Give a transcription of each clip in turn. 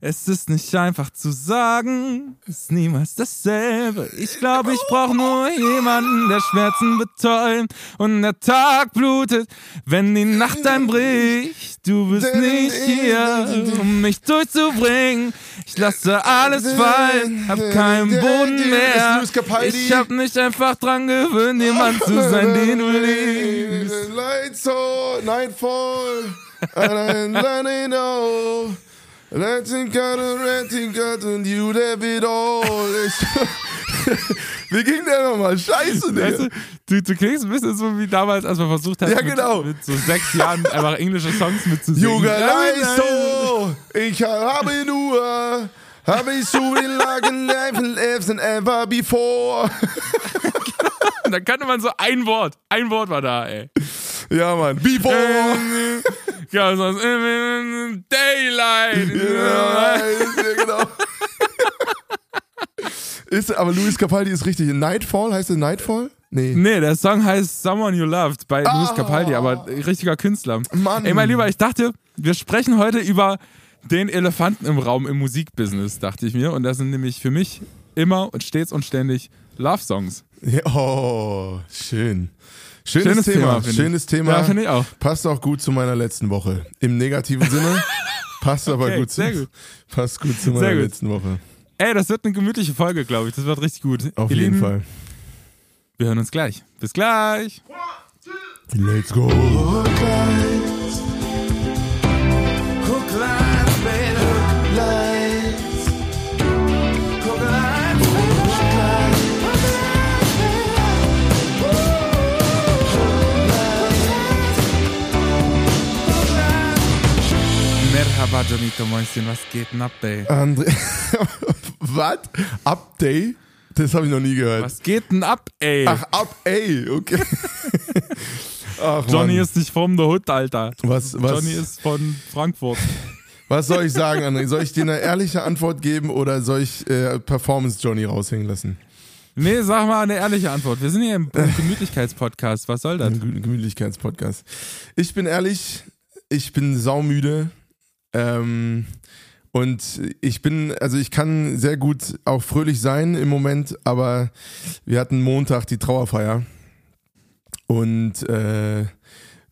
Es ist nicht einfach zu sagen, ist niemals dasselbe. Ich glaube, ich brauche nur jemanden, der Schmerzen betäubt und der Tag blutet, wenn die Nacht einbricht. Du bist nicht hier, um mich durchzubringen. Ich lasse alles fallen, hab keinen Boden mehr. Ich hab mich einfach dran gewöhnt, jemand zu sein, den du liebst. Lights on, Nightfall, and I know. Letting God and renting God and you have it all. Wie ging der nochmal? Scheiße, Digga. Weißt du, du, du klingst ein bisschen so wie damals, als wir versucht haben, Ja, genau. mit, mit so sechs Jahren einfach englische Songs mitzusingen. Junger Ja, Leisto, ich habe nur, habe ich so viel lagen lives than ever before. Und dann kannte man so ein Wort. Ein Wort war da, ey. Ja, Mann, before. Ja, sonst Daylight. Ja, genau. Ist, aber Luis Capaldi ist richtig. Nightfall heißt es Nightfall? Nee. Nee, der Song heißt Someone You Loved bei Luis Capaldi, aber richtiger Künstler. Mann. Ey, mein Lieber, ich dachte, wir sprechen heute über den Elefanten im Raum im Musikbusiness, dachte ich mir. Und das sind nämlich für mich immer und stets und ständig Love-Songs. Ja, oh, schön. Schönes, Schönes Thema. Thema. Schönes Thema. Ja, finde ich auch. Passt auch gut zu meiner letzten Woche. Im negativen Sinne. Passt aber Okay, gut zu, gut. Passt gut zu meiner Sehr gut. letzten Woche. Ey, das wird eine gemütliche Folge, glaube ich. Das wird richtig gut. Auf Ihr jeden Lieben, Fall. Wir hören uns gleich. Bis gleich. Let's go. Merhaba, Jonito Mäuschen, was geht denn ab, ey? André. Was? Update? Das habe ich noch nie gehört. Was geht denn ab, ey? Ach, up, ey, okay. Ach, Johnny Mann. ist nicht vom The Hood, Alter. Was, was, Johnny ist von Frankfurt. was soll ich sagen, André? Soll ich dir eine ehrliche Antwort geben oder soll ich äh, Performance Johnny raushängen lassen? Nee, sag mal eine ehrliche Antwort. Wir sind hier im Gemütlichkeitspodcast. Was soll das? Gemütlichkeitspodcast. Ich bin ehrlich, ich bin saumüde. Ähm, und ich bin, also ich kann sehr gut auch fröhlich sein im Moment, aber wir hatten Montag die Trauerfeier. Und äh,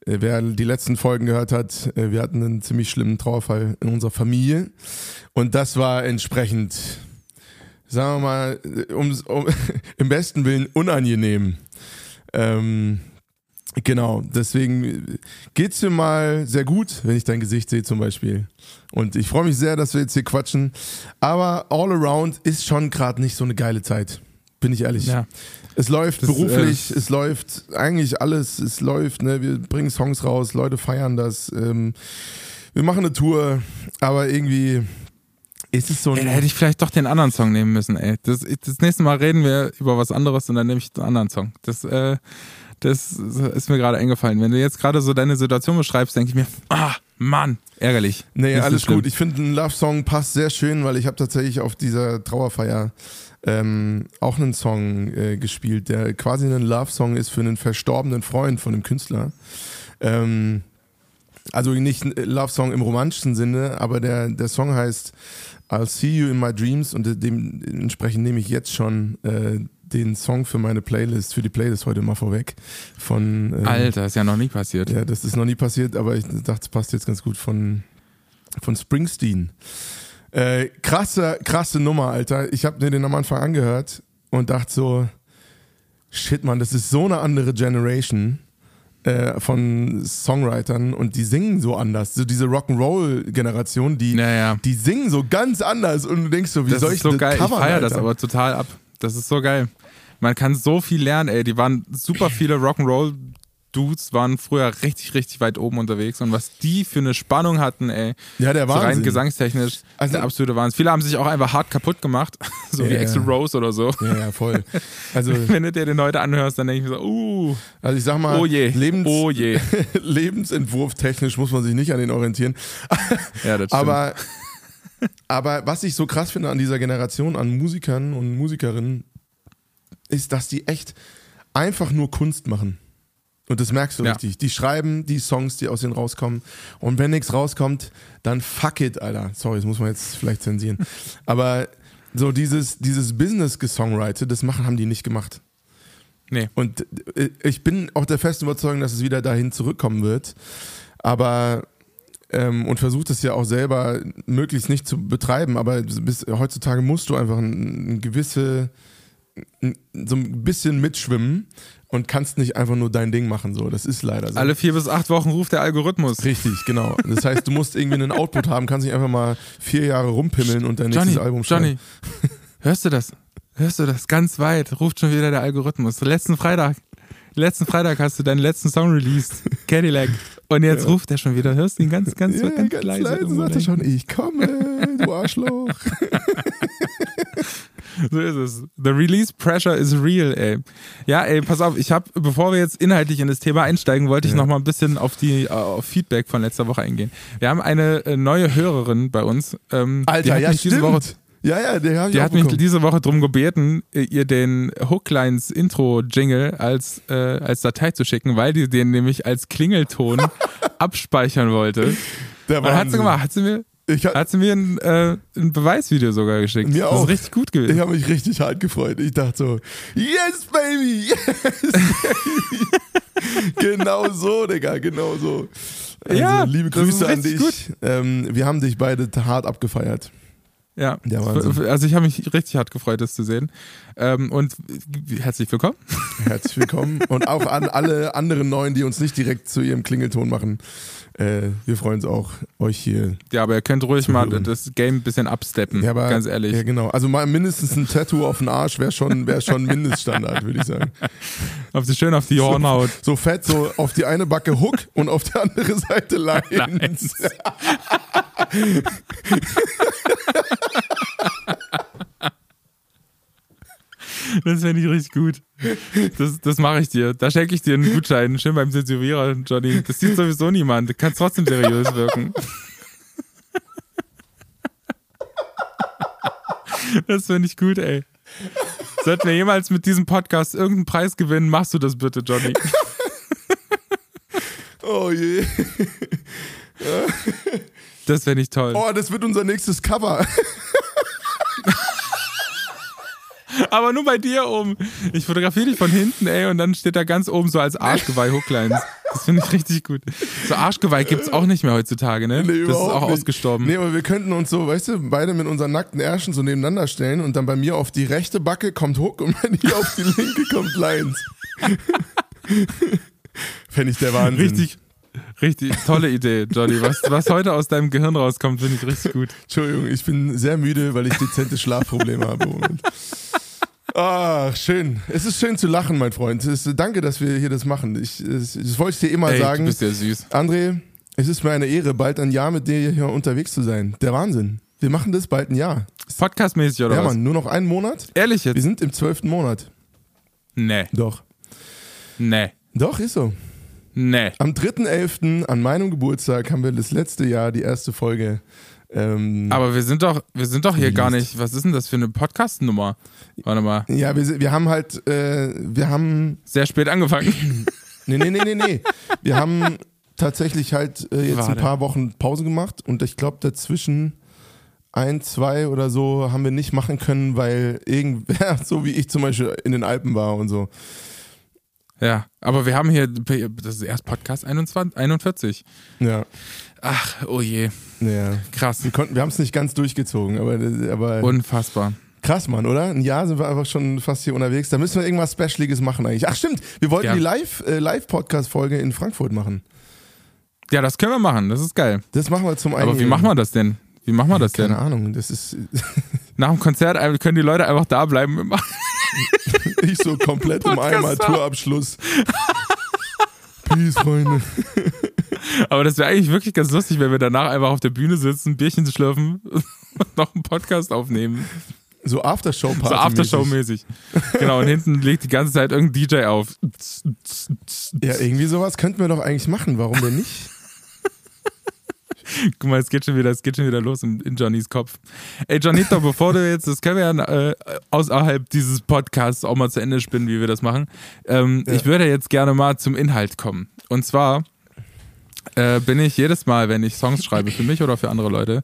wer die letzten Folgen gehört hat, äh, wir hatten einen ziemlich schlimmen Trauerfall in unserer Familie. Und das war entsprechend, sagen wir mal, um, um, im besten Willen unangenehm. Ähm, genau, deswegen geht's mir mal sehr gut, wenn ich dein Gesicht sehe zum Beispiel. Und ich freue mich sehr, dass wir jetzt hier quatschen. Aber all around ist schon gerade nicht so eine geile Zeit. Bin ich ehrlich. Ja. Es läuft Das, beruflich, es läuft eigentlich alles, es läuft, ne? wir bringen Songs raus, Leute feiern das, ähm, wir machen eine Tour, aber irgendwie ist es so ein... Ey, hätte ich vielleicht doch den anderen Song nehmen müssen, ey. Das, das nächste Mal reden wir über was anderes und dann nehme ich den anderen Song. Das, äh, das ist mir gerade eingefallen. Wenn du jetzt gerade so deine Situation beschreibst, denke ich mir, ah, Mann, ärgerlich. Nee, so alles gut. Ich finde, ein Love-Song passt sehr schön, weil ich habe tatsächlich auf dieser Trauerfeier ähm, auch einen Song äh, gespielt, der quasi ein Love-Song ist für einen verstorbenen Freund von dem Künstler. Ähm, also nicht ein Love-Song im romantischen Sinne, aber der, der Song heißt I'll See You in My Dreams und dementsprechend nehme ich jetzt schon äh, den Song für meine Playlist, für die Playlist heute mal vorweg. Von, äh, Alter, ist ja noch nie passiert. ja, das ist noch nie passiert, aber ich dachte, es passt jetzt ganz gut von, von Springsteen. Äh, krasse, krasse Nummer, Alter. Ich habe mir den am Anfang angehört und dachte so, shit, man, das ist so eine andere Generation äh, von Songwritern und die singen so anders. So diese Rock'n'Roll-Generation, die, Naja. die singen so ganz anders und du denkst so, wie das soll ist ich so das geil. Ich covern, feiere das aber total ab. Das ist so geil. Man kann so viel lernen, ey. Die waren super viele Rock'n'Roll. Dudes waren früher richtig, richtig weit oben unterwegs und was die für eine Spannung hatten, ey. Ja, der So rein gesangstechnisch, Also- der absolute Wahnsinn. Viele haben sich auch einfach hart kaputt gemacht, so wie Ja. Axel Rose oder so. Ja, ja, voll. Also, Wenn du dir den heute anhörst, dann denke ich mir so, uh, also ich sag mal, oh je, Lebens oh je. Lebensentwurf technisch muss man sich nicht an den orientieren. Ja, das stimmt. Aber, aber was ich so krass finde an dieser Generation an Musikern und Musikerinnen, ist, dass die echt einfach nur Kunst machen. Und das merkst du Ja. richtig. Die schreiben die Songs, die aus denen rauskommen. Und wenn nichts rauskommt, dann fuck it, Alter. Sorry, das muss man jetzt vielleicht zensieren. Aber so dieses, dieses Business-Gesongwrite, das machen, haben die nicht gemacht. Nee. Und äh, ich bin auch der festen Überzeugung, dass es wieder dahin zurückkommen wird. Aber ähm, und versucht es ja auch selber möglichst nicht zu betreiben, aber bis, heutzutage musst du einfach ein, ein gewisse ein, so ein bisschen mitschwimmen und kannst nicht einfach nur dein Ding machen. So, das ist leider so. Alle vier bis acht Wochen ruft der Algorithmus. Richtig, genau. Das heißt, du musst irgendwie einen Output haben, kannst nicht einfach mal vier Jahre rumpimmeln und dein Johnny, nächstes Album schreiben. Johnny, hörst du das? Hörst du das? Ganz weit ruft schon wieder der Algorithmus. Letzten Freitag, letzten Freitag hast du deinen letzten Song released, Cadillac. Und jetzt Ja. ruft er schon wieder. Hörst du ihn ganz, ganz, Ja, ganz, ganz leise? leise sagt er schon, ich komme, du Arschloch. So ist es. The release pressure is real, ey. Ja, ey, pass auf, ich habe, bevor wir jetzt inhaltlich in das Thema einsteigen, wollte ich Ja. noch mal ein bisschen auf die äh, auf Feedback von letzter Woche eingehen. Wir haben eine äh, neue Hörerin bei uns. Ähm, die Alter, hat ja, mich diese stimmt. Woche, ja, ja, der hat mich bekommen. diese Woche drum gebeten, äh, ihr den Hooklines Intro Jingle als äh, als Datei zu schicken, weil die den nämlich als Klingelton abspeichern wollte. Der Und hat sie gemacht, hat sie mir Ich, hat sie mir ein, äh, ein Beweisvideo sogar geschickt. Mir das auch. ist richtig gut gewesen. ich habe mich richtig hart gefreut. Ich dachte so, yes, baby, yes, baby. genau so, Digga, genau so. Also, Ja, liebe Grüße an dich. Ähm, wir haben dich beide hart abgefeiert. Ja, also ich habe mich richtig hart gefreut, das zu sehen. Ähm, und herzlich willkommen. Herzlich willkommen. Und auch an alle anderen Neuen, die uns nicht direkt zu ihrem Klingelton machen. Äh, wir freuen uns auch, euch hier. Ja, aber ihr könnt ruhig mal das Game ein bisschen absteppen, Ja, aber, ganz ehrlich. Ja, genau. Also mal mindestens ein Tattoo auf den Arsch wäre schon, wär schon Mindeststandard, würde ich sagen. Auf die, schön auf die Hornhaut. So fett, so auf die eine Backe Hook und auf die andere Seite Lines. Das fände ich richtig gut. Das, das mache ich dir. Da schenke ich dir einen Gutschein. Schön beim Zensurierer, Johnny. Das sieht sowieso niemand. Du kannst trotzdem seriös wirken. Das finde ich gut, ey. Sollten wir jemals mit diesem Podcast irgendeinen Preis gewinnen, machst du das bitte, Johnny. Oh je. Das fände ich toll. Oh, das wird unser nächstes Cover. Aber nur bei dir oben. Ich fotografiere dich von hinten, ey, und dann steht da ganz oben so als Arschgeweih Hooklines. Das finde ich richtig gut. So Arschgeweih gibt's auch nicht mehr heutzutage, ne? Nee, das ist überhaupt auch nicht. ausgestorben. Nee, aber wir könnten uns so, weißt du, beide mit unseren nackten Ärschen so nebeneinander stellen und dann bei mir auf die rechte Backe kommt Hook und bei dir auf die linke kommt Lines. Fände ich der Wahnsinn. Richtig, richtig tolle Idee, Johnny. Was, was heute aus deinem Gehirn rauskommt, finde ich richtig gut. Entschuldigung, ich bin sehr müde, weil ich dezente Schlafprobleme habe Moment. Ach, schön. Es ist schön zu lachen, mein Freund. Es ist, danke, dass wir hier das machen. Ich, das, das wollte ich dir immer du sagen. bist ja süß. André, es ist mir eine Ehre, bald ein Jahr mit dir hier unterwegs zu sein. Der Wahnsinn. Wir machen das bald ein Jahr. Podcastmäßig oder ja, was? Mann, nur noch einen Monat. Ehrlich Wir jetzt? sind im zwölften Monat. Nee, Doch. nee, Doch, ist so. nee. Am 3.11. an meinem Geburtstag haben wir das letzte Jahr die erste Folge. Ähm, Aber wir sind doch, wir sind doch hier gar nicht. Was ist denn das für eine Podcast-Nummer? Warte mal. ja, wir, wir haben halt, äh, wir haben Sehr spät angefangen. Nee, nee, nee, nee, nee. Wir haben tatsächlich halt äh, jetzt ein Warte. paar Wochen Pause gemacht und ich glaube dazwischen ein, zwei oder so haben wir nicht machen können, weil irgendwer, so wie ich zum Beispiel, in den Alpen war und so. Ja, aber wir haben hier, das ist erst Podcast 21, 41. Ja, Ach, oh je, ja. krass. Wir konnten, wir haben es nicht ganz durchgezogen, aber, aber Unfassbar. Krass, Mann, oder? Ein Jahr sind wir einfach schon fast hier unterwegs. Da müssen wir irgendwas Specialiges machen eigentlich. Ach stimmt, wir wollten Ja. die Live, äh, Live-Podcast-Folge in Frankfurt machen. Ja, das können wir machen, das ist geil. Das machen wir zum einen. Aber wie machen wir das denn? Wie machen wir das denn? Keine Ahnung, das ist Nach dem Konzert äh, können die Leute einfach da bleiben. Ich so komplett im Eimer, Tourabschluss. Peace, Freunde. Aber das wäre eigentlich wirklich ganz lustig, wenn wir danach einfach auf der Bühne sitzen, ein Bierchen schlürfen und noch einen Podcast aufnehmen. So Aftershow-Party. So Aftershow-mäßig. Genau, und hinten legt die ganze Zeit irgendein DJ auf. Ja, irgendwie sowas könnten wir doch eigentlich machen. Warum denn nicht? Guck mal, es geht schon wieder, es geht schon wieder los in, in Johnnys Kopf. Ey, Johnito, bevor du jetzt, das können wir ja äh, außerhalb dieses Podcasts auch mal zu Ende spinnen, wie wir das machen. Ähm, ja. Ich würde jetzt gerne mal zum Inhalt kommen. Und zwar äh, bin ich jedes Mal, wenn ich Songs schreibe, für mich oder für andere Leute,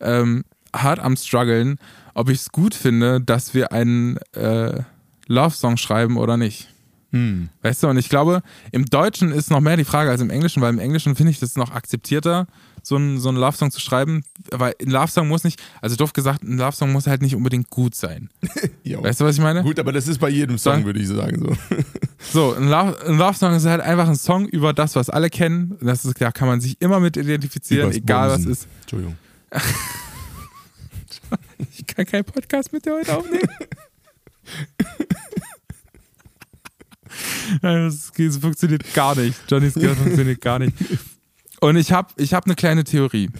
ähm, hart am struggeln, ob ich es gut finde, dass wir einen äh, Love-Song schreiben oder nicht. Hm. Weißt du, und ich glaube, im Deutschen ist noch mehr die Frage als im Englischen, weil im Englischen finde ich das noch akzeptierter, so einen so Love-Song zu schreiben. Weil ein Love-Song muss nicht, also doof gesagt, ein Love-Song muss halt nicht unbedingt gut sein. weißt du, was ich meine? Gut, aber das ist bei jedem Song, würde ich sagen. So, so ein, Love, ein Love-Song ist halt einfach ein Song über das, was alle kennen. Das ist, da kann man sich immer mit identifizieren, Übers egal was ist. Entschuldigung. ich kann keinen Podcast mit dir heute aufnehmen. das, das funktioniert gar nicht. Johnnys Gehirn funktioniert gar nicht. Und ich habe ich hab eine kleine Theorie.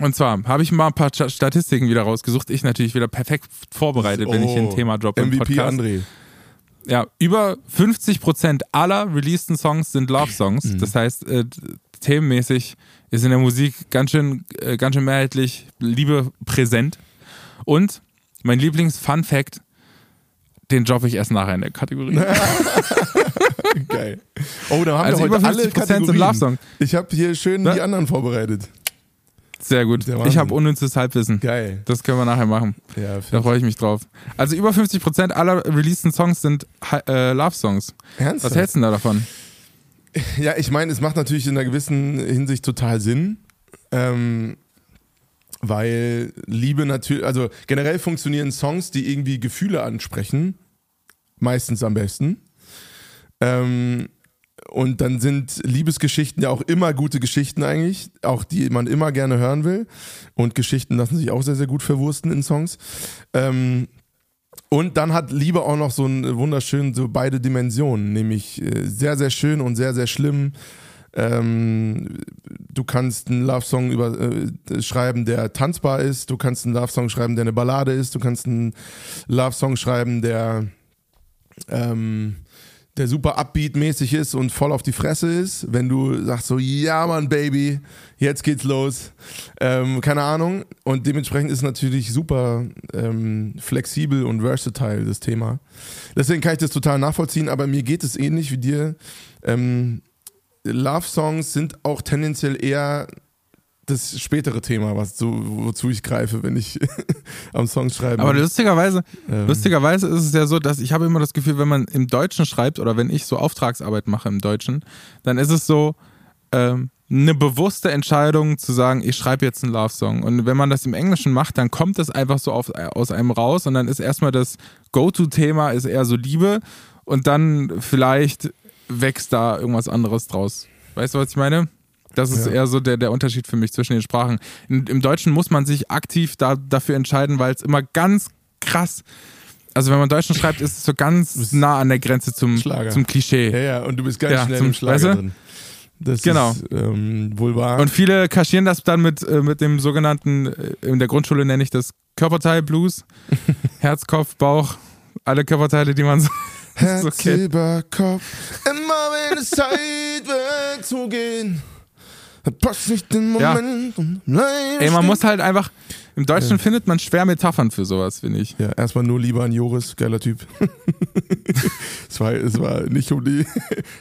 Und zwar habe ich mal ein paar Statistiken wieder rausgesucht. Ich natürlich wieder perfekt vorbereitet, oh, wenn ich ein oh, Thema droppe. MVP Podcast. André. Ja, über 50% aller releaseden Songs sind Love-Songs. Mhm. Das heißt, äh, themenmäßig ist in der Musik ganz schön, äh, ganz schön mehrheitlich Liebe präsent. Und mein Lieblings-Fun-Fact: den droppe ich erst nachher in der Kategorie. Geil. Oh, da haben also wir heute alle Kategorien. Love Song. Ich habe hier schön ja? die anderen vorbereitet. Sehr gut. Ich habe unnützes Halbwissen. Geil. Das können wir nachher machen. Ja, da freue ich mich drauf. Also über 50% aller releaseden Songs sind äh, Love-Songs. Ernsthaft? Was hältst du denn da davon? Ja, ich meine, es macht natürlich in einer gewissen Hinsicht total Sinn. Ähm, weil Liebe natürlich, also generell funktionieren Songs, die irgendwie Gefühle ansprechen, meistens am besten. Ähm, und dann sind Liebesgeschichten ja auch immer gute Geschichten eigentlich, auch die man immer gerne hören will. Und Geschichten lassen sich auch sehr, sehr gut verwursten in Songs. Ähm, und dann hat Liebe auch noch so einen wunderschönen, so beide Dimensionen, nämlich äh, sehr, sehr schön und sehr, sehr schlimm ähm, du kannst einen Love-Song über, äh, schreiben, der tanzbar ist. Du kannst einen Love-Song schreiben, der eine Ballade ist. Du kannst einen Love-Song schreiben, der, ähm, der super upbeat-mäßig ist und voll auf die Fresse ist. Wenn du sagst so, ja Mann, Baby, jetzt geht's los. Ähm, keine Ahnung. Und dementsprechend ist natürlich super ähm, flexibel und versatile, das Thema. Deswegen kann ich das total nachvollziehen, aber mir geht es ähnlich wie dir. Ähm, Love-Songs sind auch tendenziell eher das spätere Thema, was so, wozu ich greife, wenn ich am Song schreibe. Aber lustigerweise, ähm. lustigerweise ist es ja so, dass ich habe immer das Gefühl, wenn man im Deutschen schreibt oder wenn ich so Auftragsarbeit mache im Deutschen, dann ist es so ähm, eine bewusste Entscheidung zu sagen, ich schreibe jetzt einen Love-Song. Und wenn man das im Englischen macht, dann kommt das einfach so auf, aus einem raus und dann ist erstmal das Go-To-Thema ist eher so Liebe und dann vielleicht wächst da irgendwas anderes draus. Weißt du, was ich meine? Das ist ja. eher so der, der Unterschied für mich zwischen den Sprachen. In, Im Deutschen muss man sich aktiv da, dafür entscheiden, weil es immer ganz krass also wenn man Deutschen schreibt, ist es so ganz nah an der Grenze zum, zum Klischee. Ja, ja, und du bist ganz ja, schnell zum, im Schlager weißt du? drin. Das genau. ist ähm, wohl wahr. Und viele kaschieren das dann mit, äh, mit dem sogenannten, äh, in der Grundschule nenne ich das Körperteil Blues. Herz, Kopf, Bauch, alle Körperteile, die man so Herz okay. über Kopf. Immer wenn es Zeit wird zu gehen, passt nicht den Moment. Ja. Ey, man muss halt einfach. Im Deutschen ja. findet man schwer Metaphern für sowas, finde ich. Ja, erstmal nur lieber an Joris, geiler Typ. es, war, es war nicht um die.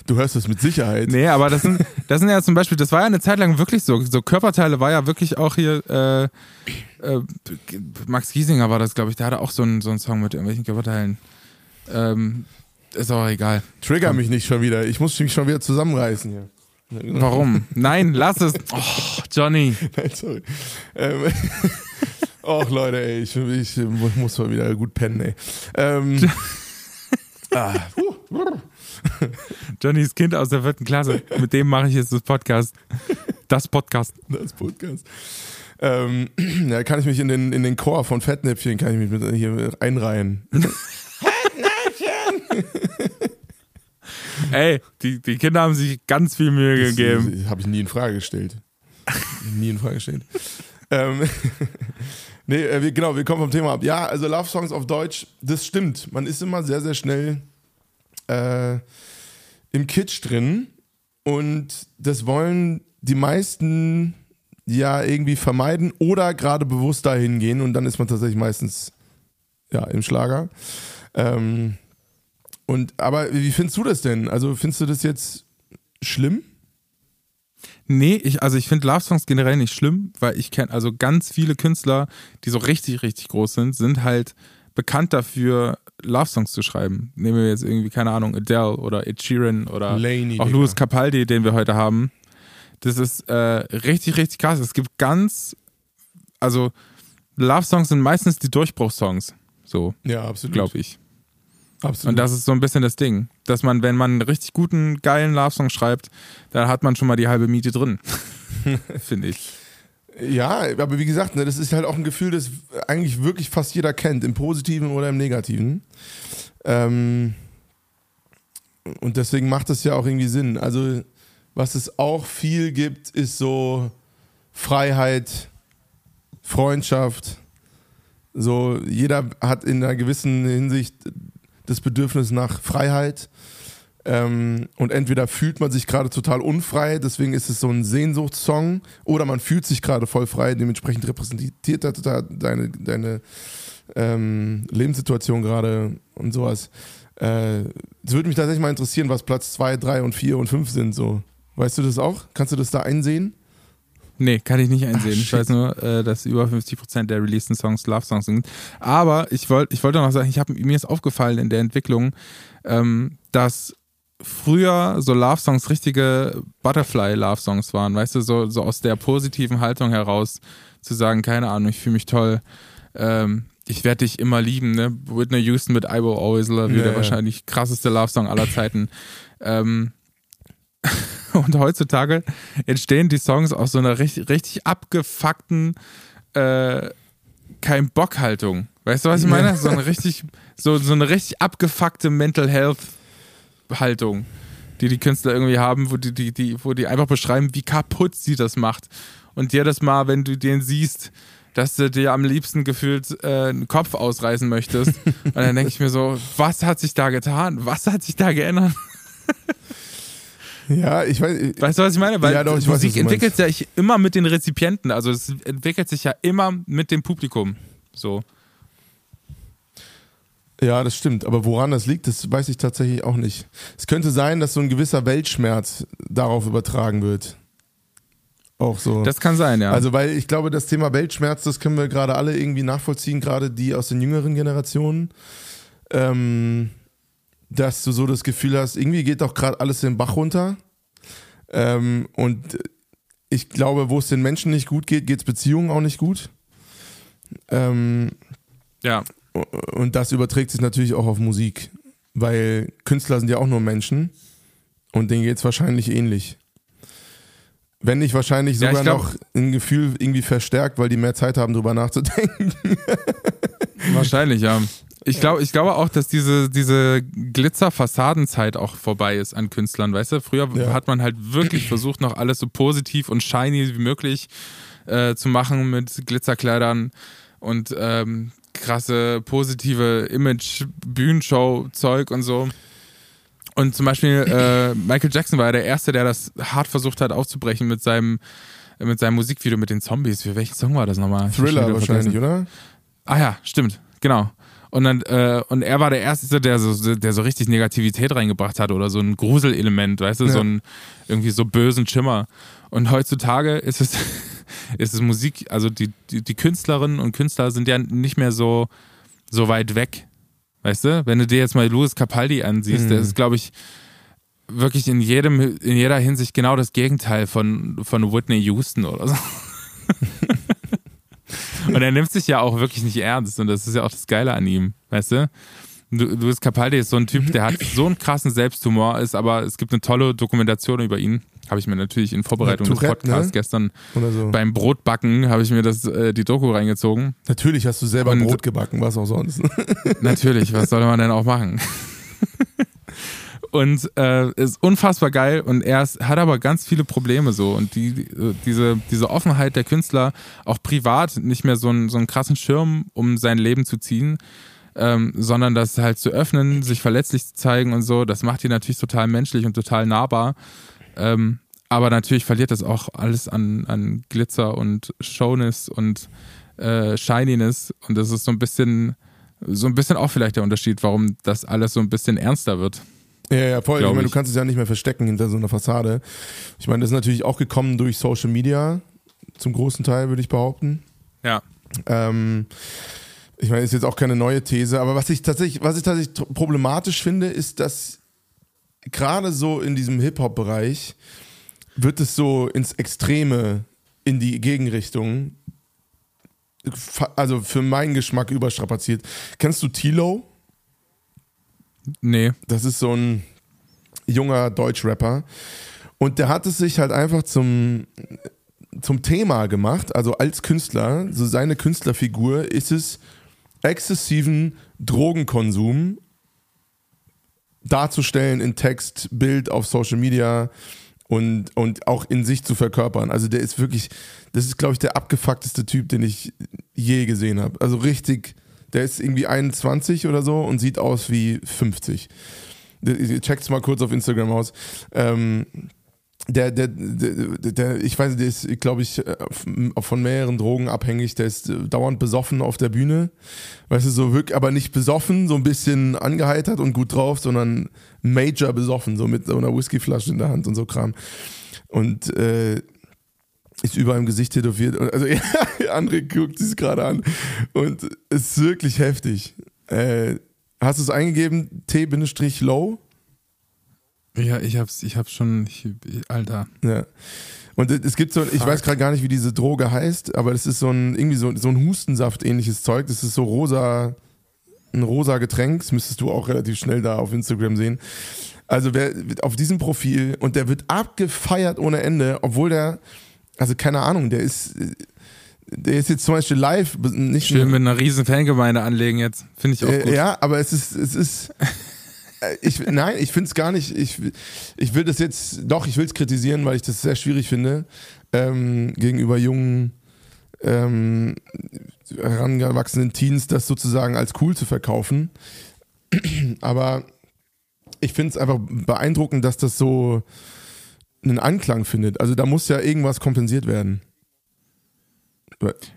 Du hörst es mit Sicherheit. Nee, aber das sind, das sind ja zum Beispiel, das war ja eine Zeit lang wirklich so. So Körperteile war ja wirklich auch hier. Äh, äh, Max Giesinger war das, glaube ich. Der hatte auch so einen, so einen Song mit irgendwelchen Körperteilen. Ähm, ist auch egal. Trigger mich nicht schon wieder. Ich muss mich schon wieder zusammenreißen hier. Warum? Nein, lass es. Oh, Johnny. Nein, sorry. Ähm, Och, Leute, ey, ich, ich, ich, muss mal wieder gut pennen, ey. Ähm, ah. Johnnys Kind aus der vierten Klasse. Mit dem mache ich jetzt das Podcast. Das Podcast. Das Podcast. Ähm, ja, kann ich mich in den, in den Chor von Fettnäpfchen kann ich mich mit hier einreihen. Ey, die, die Kinder haben sich ganz viel Mühe das, gegeben. Habe ich nie in Frage gestellt. nie in Frage gestellt. ähm, nee, äh, wir, genau, wir kommen vom Thema ab. Ja, also Love Songs auf Deutsch, das stimmt. Man ist immer sehr, sehr schnell äh, im Kitsch drin und das wollen die meisten ja irgendwie vermeiden oder gerade bewusst dahin gehen und dann ist man tatsächlich meistens ja im Schlager. Ähm, und aber wie findest du das denn? Also findest du das jetzt schlimm? Nee, ich, also ich finde Love-Songs generell nicht schlimm, weil ich kenne, also ganz viele Künstler, die so richtig, richtig groß sind, sind halt bekannt dafür, Love-Songs zu schreiben. Nehmen wir jetzt irgendwie, keine Ahnung, Adele oder Ed Sheeran oder Laney, auch. Louis Capaldi, den wir heute haben. Das ist äh, richtig, richtig krass. Es gibt ganz, also Love-Songs sind meistens die Durchbruchssongs, so, Ja, absolut. glaube ich. Absolut. Und das ist so ein bisschen das Ding, dass man, wenn man einen richtig guten, geilen Love-Song schreibt, dann hat man schon mal die halbe Miete drin. Finde ich. Ja, aber wie gesagt, ne, das ist halt auch ein Gefühl, das eigentlich wirklich fast jeder kennt, im Positiven oder im Negativen. Ähm, und deswegen macht das ja auch irgendwie Sinn. Also, was es auch viel gibt, ist so Freiheit, Freundschaft. So, jeder hat in einer gewissen Hinsicht das Bedürfnis nach Freiheit. Ähm, und entweder fühlt man sich gerade total unfrei, deswegen ist es so ein Sehnsuchtssong, oder man fühlt sich gerade voll frei, dementsprechend repräsentiert er total deine, deine ähm, Lebenssituation gerade und sowas. Äh, Es würde mich tatsächlich mal interessieren, was Platz 2, 3 und 4 und 5 sind. So. Weißt du das auch? Kannst du das da einsehen? Nee, kann ich nicht einsehen. Ach, ich weiß nur, äh, dass über 50% der releaseden Songs Love-Songs sind. Aber ich wollte ich wollte noch sagen, ich hab, mir ist aufgefallen in der Entwicklung, ähm, dass früher so Love-Songs richtige Butterfly-Love-Songs waren, weißt du, so, so aus der positiven Haltung heraus zu sagen, keine Ahnung, ich fühle mich toll, ähm, ich werde dich immer lieben, ne? Whitney Houston mit I Will Always Love You, Ja, der ja. wahrscheinlich krasseste Love-Song aller Zeiten. ähm, und heutzutage entstehen die Songs aus so einer richtig, richtig abgefuckten äh, kein Bock-Haltung. Weißt du, was ich meine? So eine richtig, so, so eine richtig abgefuckte Mental Health Haltung, die die Künstler irgendwie haben, wo die, die, die, wo die einfach beschreiben, wie kaputt sie das macht. Und jedes Mal, wenn du den siehst, dass du dir am liebsten gefühlt äh, einen Kopf ausreißen möchtest. Und dann denke ich mir so, was hat sich da getan? Was hat sich da geändert? Ja, ich weiß. Weißt du, was ich meine? Weil Ja, doch, ich weiß, Musik du entwickelt sich immer mit den Rezipienten. Also es entwickelt sich ja immer mit dem Publikum. So. Ja, das stimmt. Aber woran das liegt, das weiß ich tatsächlich auch nicht. Es könnte sein, dass so ein gewisser Weltschmerz darauf übertragen wird. Auch so. Das kann sein, ja. Also, weil ich glaube, das Thema Weltschmerz, das können wir gerade alle irgendwie nachvollziehen, gerade die aus den jüngeren Generationen. Ähm, dass du so das Gefühl hast, irgendwie geht doch gerade alles den Bach runter. Ähm, und ich glaube, wo es den Menschen nicht gut geht, geht es Beziehungen auch nicht gut. Ähm, ja. und das überträgt sich natürlich auch auf Musik, weil Künstler sind ja auch nur Menschen und denen geht es wahrscheinlich ähnlich. Wenn nicht wahrscheinlich Ja, ich sogar glaub- noch ein Gefühl irgendwie verstärkt, weil die mehr Zeit haben, drüber nachzudenken. Wahrscheinlich, ja. Ich glaube, ich glaube auch, dass diese, diese Glitzer-Fassadenzeit auch vorbei ist an Künstlern, weißt du? Früher Ja. hat man halt wirklich versucht, noch alles so positiv und shiny wie möglich äh, zu machen mit Glitzerkleidern und ähm, krasse positive Image, Bühnenshow-Zeug und so. Und zum Beispiel äh, Michael Jackson war ja der Erste, der das hart versucht hat aufzubrechen mit seinem, mit seinem Musikvideo mit den Zombies. Für welchen Song war das nochmal? Thriller wahrscheinlich, vergessen. oder? Ah ja, stimmt, genau. Und dann, äh, und er war der Erste, der so, der so richtig Negativität reingebracht hat oder so ein Gruselelement, weißt du, Ja. so ein irgendwie so bösen Schimmer. Und heutzutage ist es, ist es Musik, also die, die, die Künstlerinnen und Künstler sind ja nicht mehr so, so weit weg. Weißt du? Wenn du dir jetzt mal Louis Capaldi ansiehst, Mhm. der ist, glaube ich, wirklich in jedem, in jeder Hinsicht genau das Gegenteil von, von Whitney Houston oder so. Und er nimmt sich ja auch wirklich nicht ernst und das ist ja auch das Geile an ihm, weißt du? Du- Louis Capaldi ist so ein Typ, der hat so einen krassen Selbsthumor, ist aber es gibt eine tolle Dokumentation über ihn. Habe ich mir natürlich in Vorbereitung Ja, des Tourette, Podcasts ne? gestern so. beim Brotbacken habe ich mir das äh, die Doku reingezogen. Natürlich hast du selber Und- Brot gebacken, was auch sonst. Natürlich, was soll man denn auch machen? und äh, ist unfassbar geil und er ist, hat aber ganz viele Probleme so und die, die diese diese Offenheit der Künstler auch privat nicht mehr so einen so einen krassen Schirm um sein Leben zu ziehen, ähm, sondern das halt zu öffnen, sich verletzlich zu zeigen und so, das macht ihn natürlich total menschlich und total nahbar. Ähm, aber natürlich verliert das auch alles an, an Glitzer und Showness und äh, Shininess und das ist so ein bisschen, so ein bisschen auch vielleicht der Unterschied, warum das alles so ein bisschen ernster wird. Ja, ja, voll. Ich meine, du kannst es ja nicht mehr verstecken hinter so einer Fassade. Ich meine, das ist natürlich auch gekommen durch Social Media, zum großen Teil, würde ich behaupten. Ja. Ähm, ich meine, ist jetzt auch keine neue These, aber was ich tatsächlich, was ich tatsächlich problematisch finde, ist, dass gerade so in diesem Hip-Hop-Bereich wird es so ins Extreme, in die Gegenrichtung, also für meinen Geschmack überstrapaziert. Kennst du Tilo? Nee. Das ist so ein junger Deutschrapper. Und der hat es sich halt einfach zum, zum Thema gemacht, also als Künstler, so seine Künstlerfigur ist es, exzessiven Drogenkonsum darzustellen in Text, Bild auf Social Media und, und auch in sich zu verkörpern. Also der ist wirklich, das ist, glaube ich, der abgefuckteste Typ, den ich je gesehen habe. Also richtig der ist irgendwie 21 oder so und sieht aus wie 50. Checkt's mal kurz auf Instagram aus. Ähm, der, der, der, der, ich weiß, der ist, glaube ich, äh, von mehreren Drogen abhängig. Der ist äh, dauernd besoffen auf der Bühne. Weißt du, so wirklich, aber nicht besoffen, so ein bisschen angeheitert und gut drauf, sondern major besoffen, so mit so einer Whiskyflasche in der Hand und so Kram. Und äh, ist überall im Gesicht tätowiert. Also ja, André guckt sich gerade an und es ist wirklich heftig. Äh, hast du es eingegeben? T-Low? Ja, ich hab's, ich hab's schon, ich, Alter. Ja. Und es gibt so, ich weiß gerade gar nicht, wie diese Droge heißt, aber das ist so ein, irgendwie so, so ein Hustensaft-ähnliches Zeug. Das ist so rosa, ein rosa Getränk. Das müsstest du auch relativ schnell da auf Instagram sehen. Also wer auf diesem Profil und der wird abgefeiert ohne Ende, obwohl der, also keine Ahnung, der ist, der ist jetzt zum Beispiel live nicht Schön mit einer riesen Fangemeinde anlegen jetzt, finde ich auch äh, gut. Ja, aber es ist, es ist, äh, ich, nein, ich finde es gar nicht, ich, ich will das jetzt, doch, ich will es kritisieren, weil ich das sehr schwierig finde, ähm, gegenüber jungen, ähm, herangewachsenen Teens das sozusagen als cool zu verkaufen. Aber ich finde es einfach beeindruckend, dass das so, einen Anklang findet. Also da muss ja irgendwas kompensiert werden.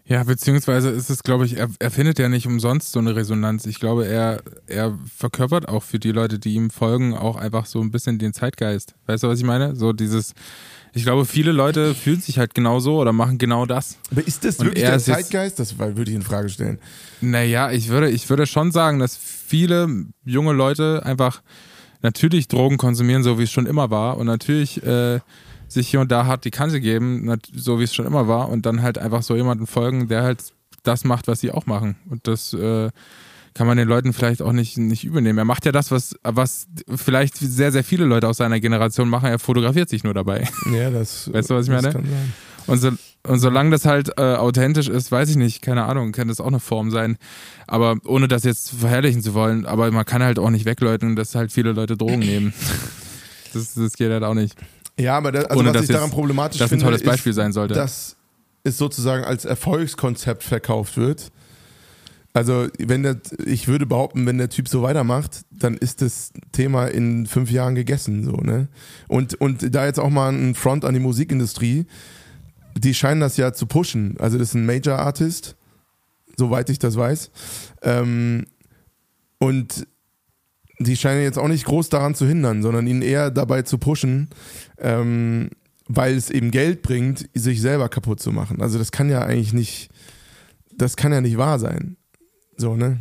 Ja, beziehungsweise ist es, glaube ich, er, er findet ja nicht umsonst so eine Resonanz. Ich glaube, er, er verkörpert auch für die Leute, die ihm folgen, auch einfach so ein bisschen den Zeitgeist. Weißt du, was ich meine? So dieses, ich glaube, viele Leute fühlen sich halt genau so oder machen genau das. Aber ist das wirklich der Zeitgeist? Das würde ich in Frage stellen. Naja, ich würde, ich würde schon sagen, dass viele junge Leute einfach natürlich Drogen konsumieren, so wie es schon immer war und natürlich äh, sich hier und da hart die Kante geben, so wie es schon immer war und dann halt einfach so jemanden folgen, der halt das macht, was sie auch machen. Und das äh, kann man den Leuten vielleicht auch nicht, nicht übernehmen. Er macht ja das, was, was vielleicht sehr, sehr viele Leute aus seiner Generation machen. Er fotografiert sich nur dabei. Ja, das. Weißt du, was ich meine? Und, so, und solange das halt äh, authentisch ist, weiß ich nicht, keine Ahnung, kann das auch eine Form sein. Aber ohne das jetzt verherrlichen zu wollen, aber man kann halt auch nicht wegleuten, dass halt viele Leute Drogen nehmen. Das, das geht halt auch nicht. Ja, aber das, also ohne, was ich daran problematisch das finde, ein tolles Beispiel ist, sein sollte. dass es sozusagen als Erfolgskonzept verkauft wird. Also, wenn der, ich würde behaupten, wenn der Typ so weitermacht, dann ist das Thema in fünf Jahren gegessen, so, ne? Und, und da jetzt auch mal ein Front an die Musikindustrie die scheinen das ja zu pushen. Also das ist ein Major Artist, soweit ich das weiß. Ähm, und die scheinen jetzt auch nicht groß daran zu hindern, sondern ihn eher dabei zu pushen, ähm, weil es eben Geld bringt, sich selber kaputt zu machen. Also das kann ja eigentlich nicht, das kann ja nicht wahr sein. So, ne?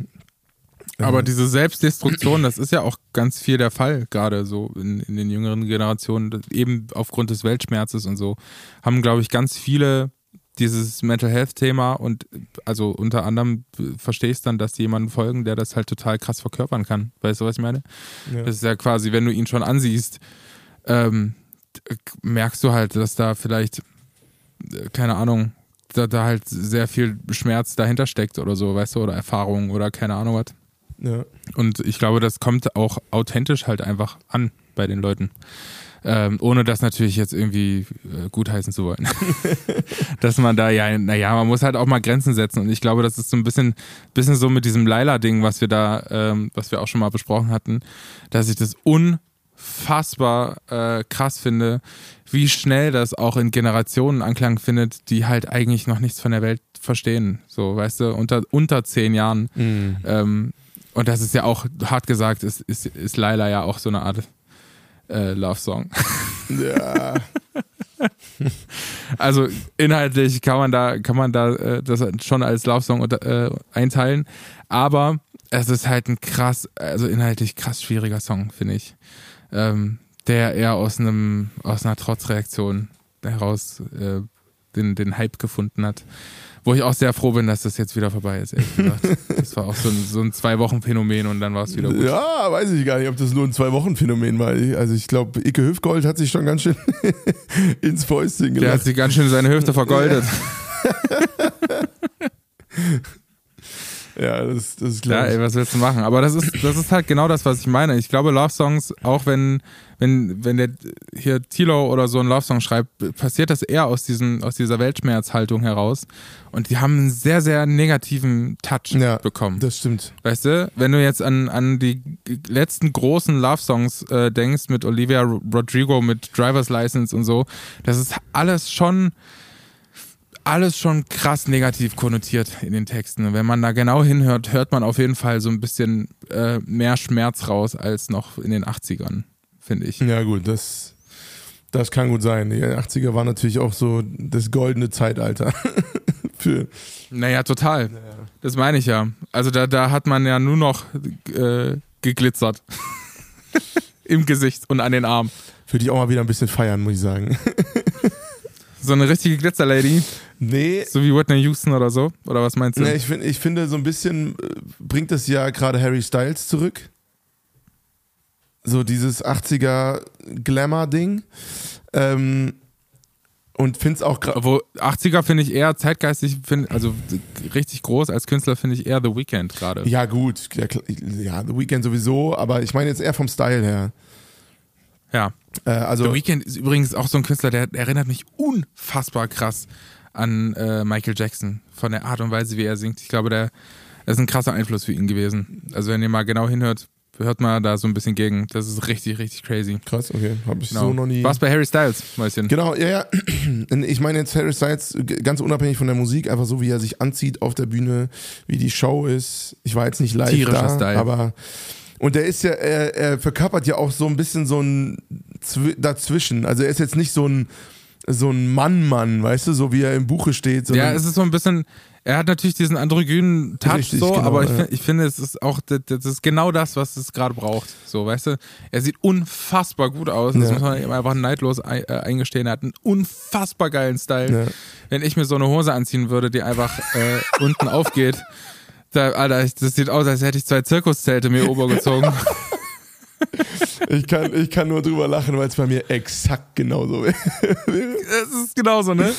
Aber diese Selbstdestruktion, das ist ja auch ganz viel der Fall, gerade so in, in den jüngeren Generationen, eben aufgrund des Weltschmerzes und so, haben, glaube ich, ganz viele dieses Mental Health Thema und also unter anderem verstehe ich es dann, dass die jemanden folgen, der das halt total krass verkörpern kann. Weißt du, was ich meine? Ja. Das ist ja quasi, wenn du ihn schon ansiehst, ähm, merkst du halt, dass da vielleicht, äh, keine Ahnung, da, da halt sehr viel Schmerz dahinter steckt oder so, weißt du, oder Erfahrung oder keine Ahnung was. Ja. Und ich glaube, das kommt auch authentisch halt einfach an bei den Leuten. Ähm, ohne das natürlich jetzt irgendwie äh, gutheißen zu wollen. Dass man da ja, naja, man muss halt auch mal Grenzen setzen. Und ich glaube, das ist so ein bisschen, bisschen so mit diesem Laila-Ding, was wir da, ähm, was wir auch schon mal besprochen hatten, dass ich das un unfassbar äh, krass finde, wie schnell das auch in Generationen Anklang findet, die halt eigentlich noch nichts von der Welt verstehen. So, weißt du, unter, unter zehn Jahren. Mhm. Ähm, und das ist ja auch, hart gesagt, ist, ist, ist Laila ja auch so eine Art äh, Love-Song. Ja. Also inhaltlich kann man da, kann man da äh, das schon als Love-Song äh, einteilen. Aber es ist halt ein krass, also inhaltlich krass schwieriger Song, finde ich. Ähm, der eher aus einem, aus einer Trotzreaktion heraus äh, den, den Hype gefunden hat. Wo ich auch sehr froh bin, dass das jetzt wieder vorbei ist, ehrlich gesagt. Das war auch so ein, so ein Zwei-Wochen-Phänomen und dann war es wieder gut. ja, weiß ich gar nicht, ob das nur ein Zwei-Wochen-Phänomen war. Also ich glaube, Icke Hüfgold hat sich schon ganz schön ins Fäustchen Der hat gelassen. sich ganz schön seine Hüfte vergoldet. Ja, das, das ist Ja, klar. ey, was willst du machen? Aber das ist, das ist halt genau das, was ich meine. Ich glaube, Love-Songs, auch wenn, wenn, wenn der hier Tilo oder so einen Love-Song schreibt, passiert das eher aus, diesem, aus dieser Weltschmerzhaltung heraus. Und die haben einen sehr, sehr negativen Touch Ja. bekommen. das stimmt. Weißt du, wenn du jetzt an, an die letzten großen Love-Songs äh, denkst, mit Olivia Rodrigo, mit Driver's License und so, das ist alles schon, alles schon krass negativ konnotiert in den Texten. Wenn man da genau hinhört, hört man auf jeden Fall so ein bisschen äh, mehr Schmerz raus als noch in den 80ern, finde ich. Ja, gut, das, das kann gut sein. Die 80er war natürlich auch so das goldene Zeitalter. Für, Naja, total. Das meine ich ja. Also da, da hat man ja nur noch äh, geglitzert. Im Gesicht und an den Armen. würde ich auch mal wieder ein bisschen feiern, muss ich sagen. So eine richtige Glitzerlady, Nee, so wie Whitney Houston oder so. Oder was meinst du? nee ich, find, ich finde, so ein bisschen äh, bringt das ja gerade Harry Styles zurück. So dieses 80er Glamour-Ding. Ähm, und finde es auch gerade. Obwohl 80er finde ich eher zeitgeistig, find, also richtig groß als Künstler finde ich eher The Weeknd gerade. Ja, gut. Ja, The Weeknd sowieso, aber ich meine jetzt eher vom Style her. Ja. Äh, also, The Weeknd ist übrigens auch so ein Künstler, der erinnert mich unfassbar krass an äh, Michael Jackson von der Art und Weise, wie er singt. Ich glaube, der ist ein krasser Einfluss für ihn gewesen. Also wenn ihr mal genau hinhört, hört mal da so ein bisschen gegen. Das ist richtig, richtig crazy. krass, okay. Habe ich Genau. so noch nie. Was bei Harry Styles, Mäuschen. Genau, ja, ja. Ich meine jetzt Harry Styles, ganz unabhängig von der Musik, einfach so, wie er sich anzieht auf der Bühne, wie die Show ist. Ich war jetzt nicht live Tierischer da, Style. aber und der ist ja, er, er verkörpert ja auch so ein bisschen so ein Zwi dazwischen. Also er ist jetzt nicht so ein so ein Mann-Mann, weißt du, so wie er im Buche steht. Ja, sondern- es ist so ein bisschen, er hat natürlich diesen androgynen Touch Richtig, so, genau, aber ich, ja. ich finde, es ist auch, das, das ist genau das, was es gerade braucht. So, weißt du, er sieht unfassbar gut aus, das Ja. muss man ihm einfach neidlos äh, eingestehen. Er hat einen unfassbar geilen Style. Ja. Wenn ich mir so eine Hose anziehen würde, die einfach äh, unten aufgeht, da, Alter, das sieht aus, als hätte ich zwei Zirkuszelte mir obergezogen. ich, kann, ich kann nur drüber lachen, weil es bei mir exakt genauso wäre. Es ist genauso, ne?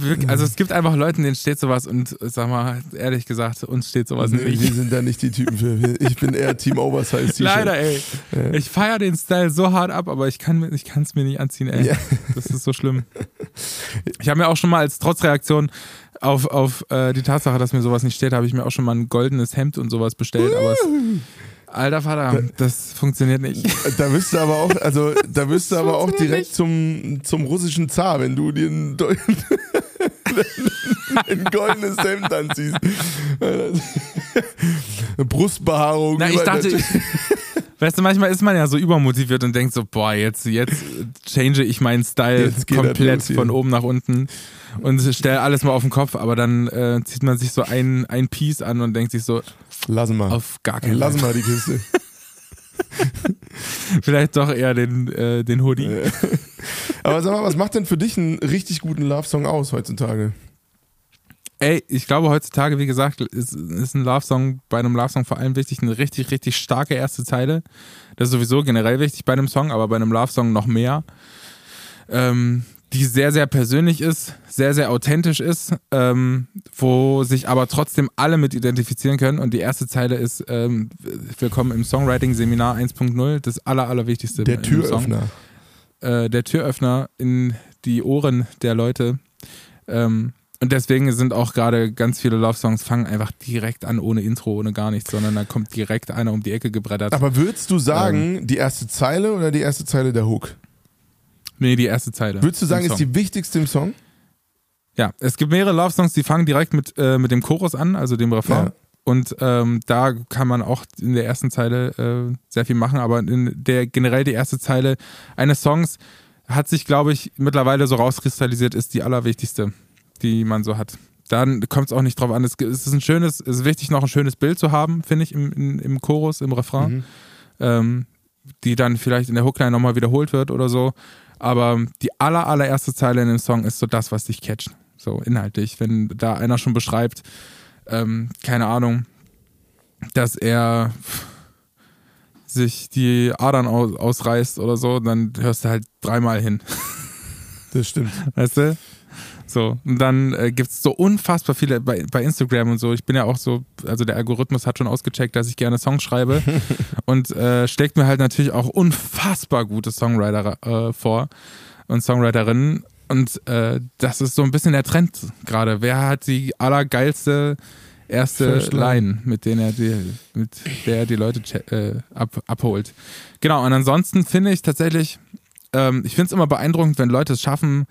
Wirk- Also es gibt einfach Leuten, denen steht sowas und sag mal, ehrlich gesagt, uns steht sowas Nee, nicht. wir sind da nicht die Typen für. Ich bin eher Team Oversize T-Shirt. Leider, ey. Ich feiere den Style so hart ab, aber ich kann es ich mir nicht anziehen, ey. Ja. Das ist so schlimm. Ich habe mir auch schon mal als Trotzreaktion auf, auf äh, die Tatsache, dass mir sowas nicht steht, habe ich mir auch schon mal ein goldenes Hemd und sowas bestellt, aber es, alter Vater, das funktioniert nicht. Da wirst du aber auch, also da wirst du aber auch direkt zum, zum russischen Zar, wenn du dir ein, ein goldenes Hemd anziehst. Brustbehaarung. Na, ich dachte, weißt du, manchmal ist man ja so übermotiviert und denkt so, boah, jetzt, jetzt change ich meinen Style komplett von oben nach unten und stelle alles mal auf den Kopf, aber dann äh, zieht man sich so ein, ein Piece an und denkt sich so, Lass mal. auf gar keinen Fall. mal die Kiste. Vielleicht doch eher den, äh, den Hoodie. Aber sag mal, was macht denn für dich einen richtig guten Love-Song aus heutzutage? Ey, ich glaube heutzutage, wie gesagt, ist, ist ein Love-Song, bei einem Love-Song vor allem wichtig, eine richtig, richtig starke erste Zeile. Das ist sowieso generell wichtig bei einem Song, aber bei einem Love-Song noch mehr. Ähm, die sehr, sehr persönlich ist, sehr, sehr authentisch ist, ähm, wo sich aber trotzdem alle mit identifizieren können. Und die erste Zeile ist, ähm, willkommen im Songwriting-Seminar 1.0, das aller, allerwichtigste Der. Türöffner. äh, der Türöffner in die Ohren der Leute. Ähm, und deswegen sind auch gerade ganz viele Love-Songs fangen einfach direkt an, ohne Intro, ohne gar nichts, sondern da kommt direkt einer um die Ecke gebrettert. Aber würdest du sagen, ähm, die erste Zeile oder die erste Zeile der Hook? Nee, die erste Zeile. Würdest du sagen, ist die wichtigste im Song? Ja, es gibt mehrere Love-Songs, die fangen direkt mit, äh, mit dem Chorus an, also dem Refrain. Ja. Und ähm, da kann man auch in der ersten Zeile äh, sehr viel machen, aber in der generell die erste Zeile eines Songs hat sich, glaube ich, mittlerweile so rauskristallisiert, ist die allerwichtigste die man so hat. Dann kommt es auch nicht drauf an. Es ist ein schönes, es ist wichtig, noch ein schönes Bild zu haben, finde ich, im, im, im, Chorus, im Refrain. Mhm. Ähm, die dann vielleicht in der Hookline nochmal wiederholt wird oder so. Aber die aller, allererste Zeile in dem Song ist so das, was dich catcht. So inhaltlich. Wenn da einer schon beschreibt, ähm, keine Ahnung, dass er sich die Adern aus, ausreißt oder so, dann hörst du halt dreimal hin. Das stimmt. Weißt du? So, und dann äh, gibt es so unfassbar viele bei, bei Instagram und so. Ich bin ja auch so, also der Algorithmus hat schon ausgecheckt, dass ich gerne Songs schreibe und äh, schlägt mir halt natürlich auch unfassbar gute Songwriter äh, vor und Songwriterinnen. Und äh, das ist so ein bisschen der Trend gerade. Wer hat die allergeilste erste Line, mit, denen er die, mit der er die Leute äh, ab, abholt? Genau, und ansonsten finde ich tatsächlich, ähm, ich finde es immer beeindruckend, wenn Leute es schaffen,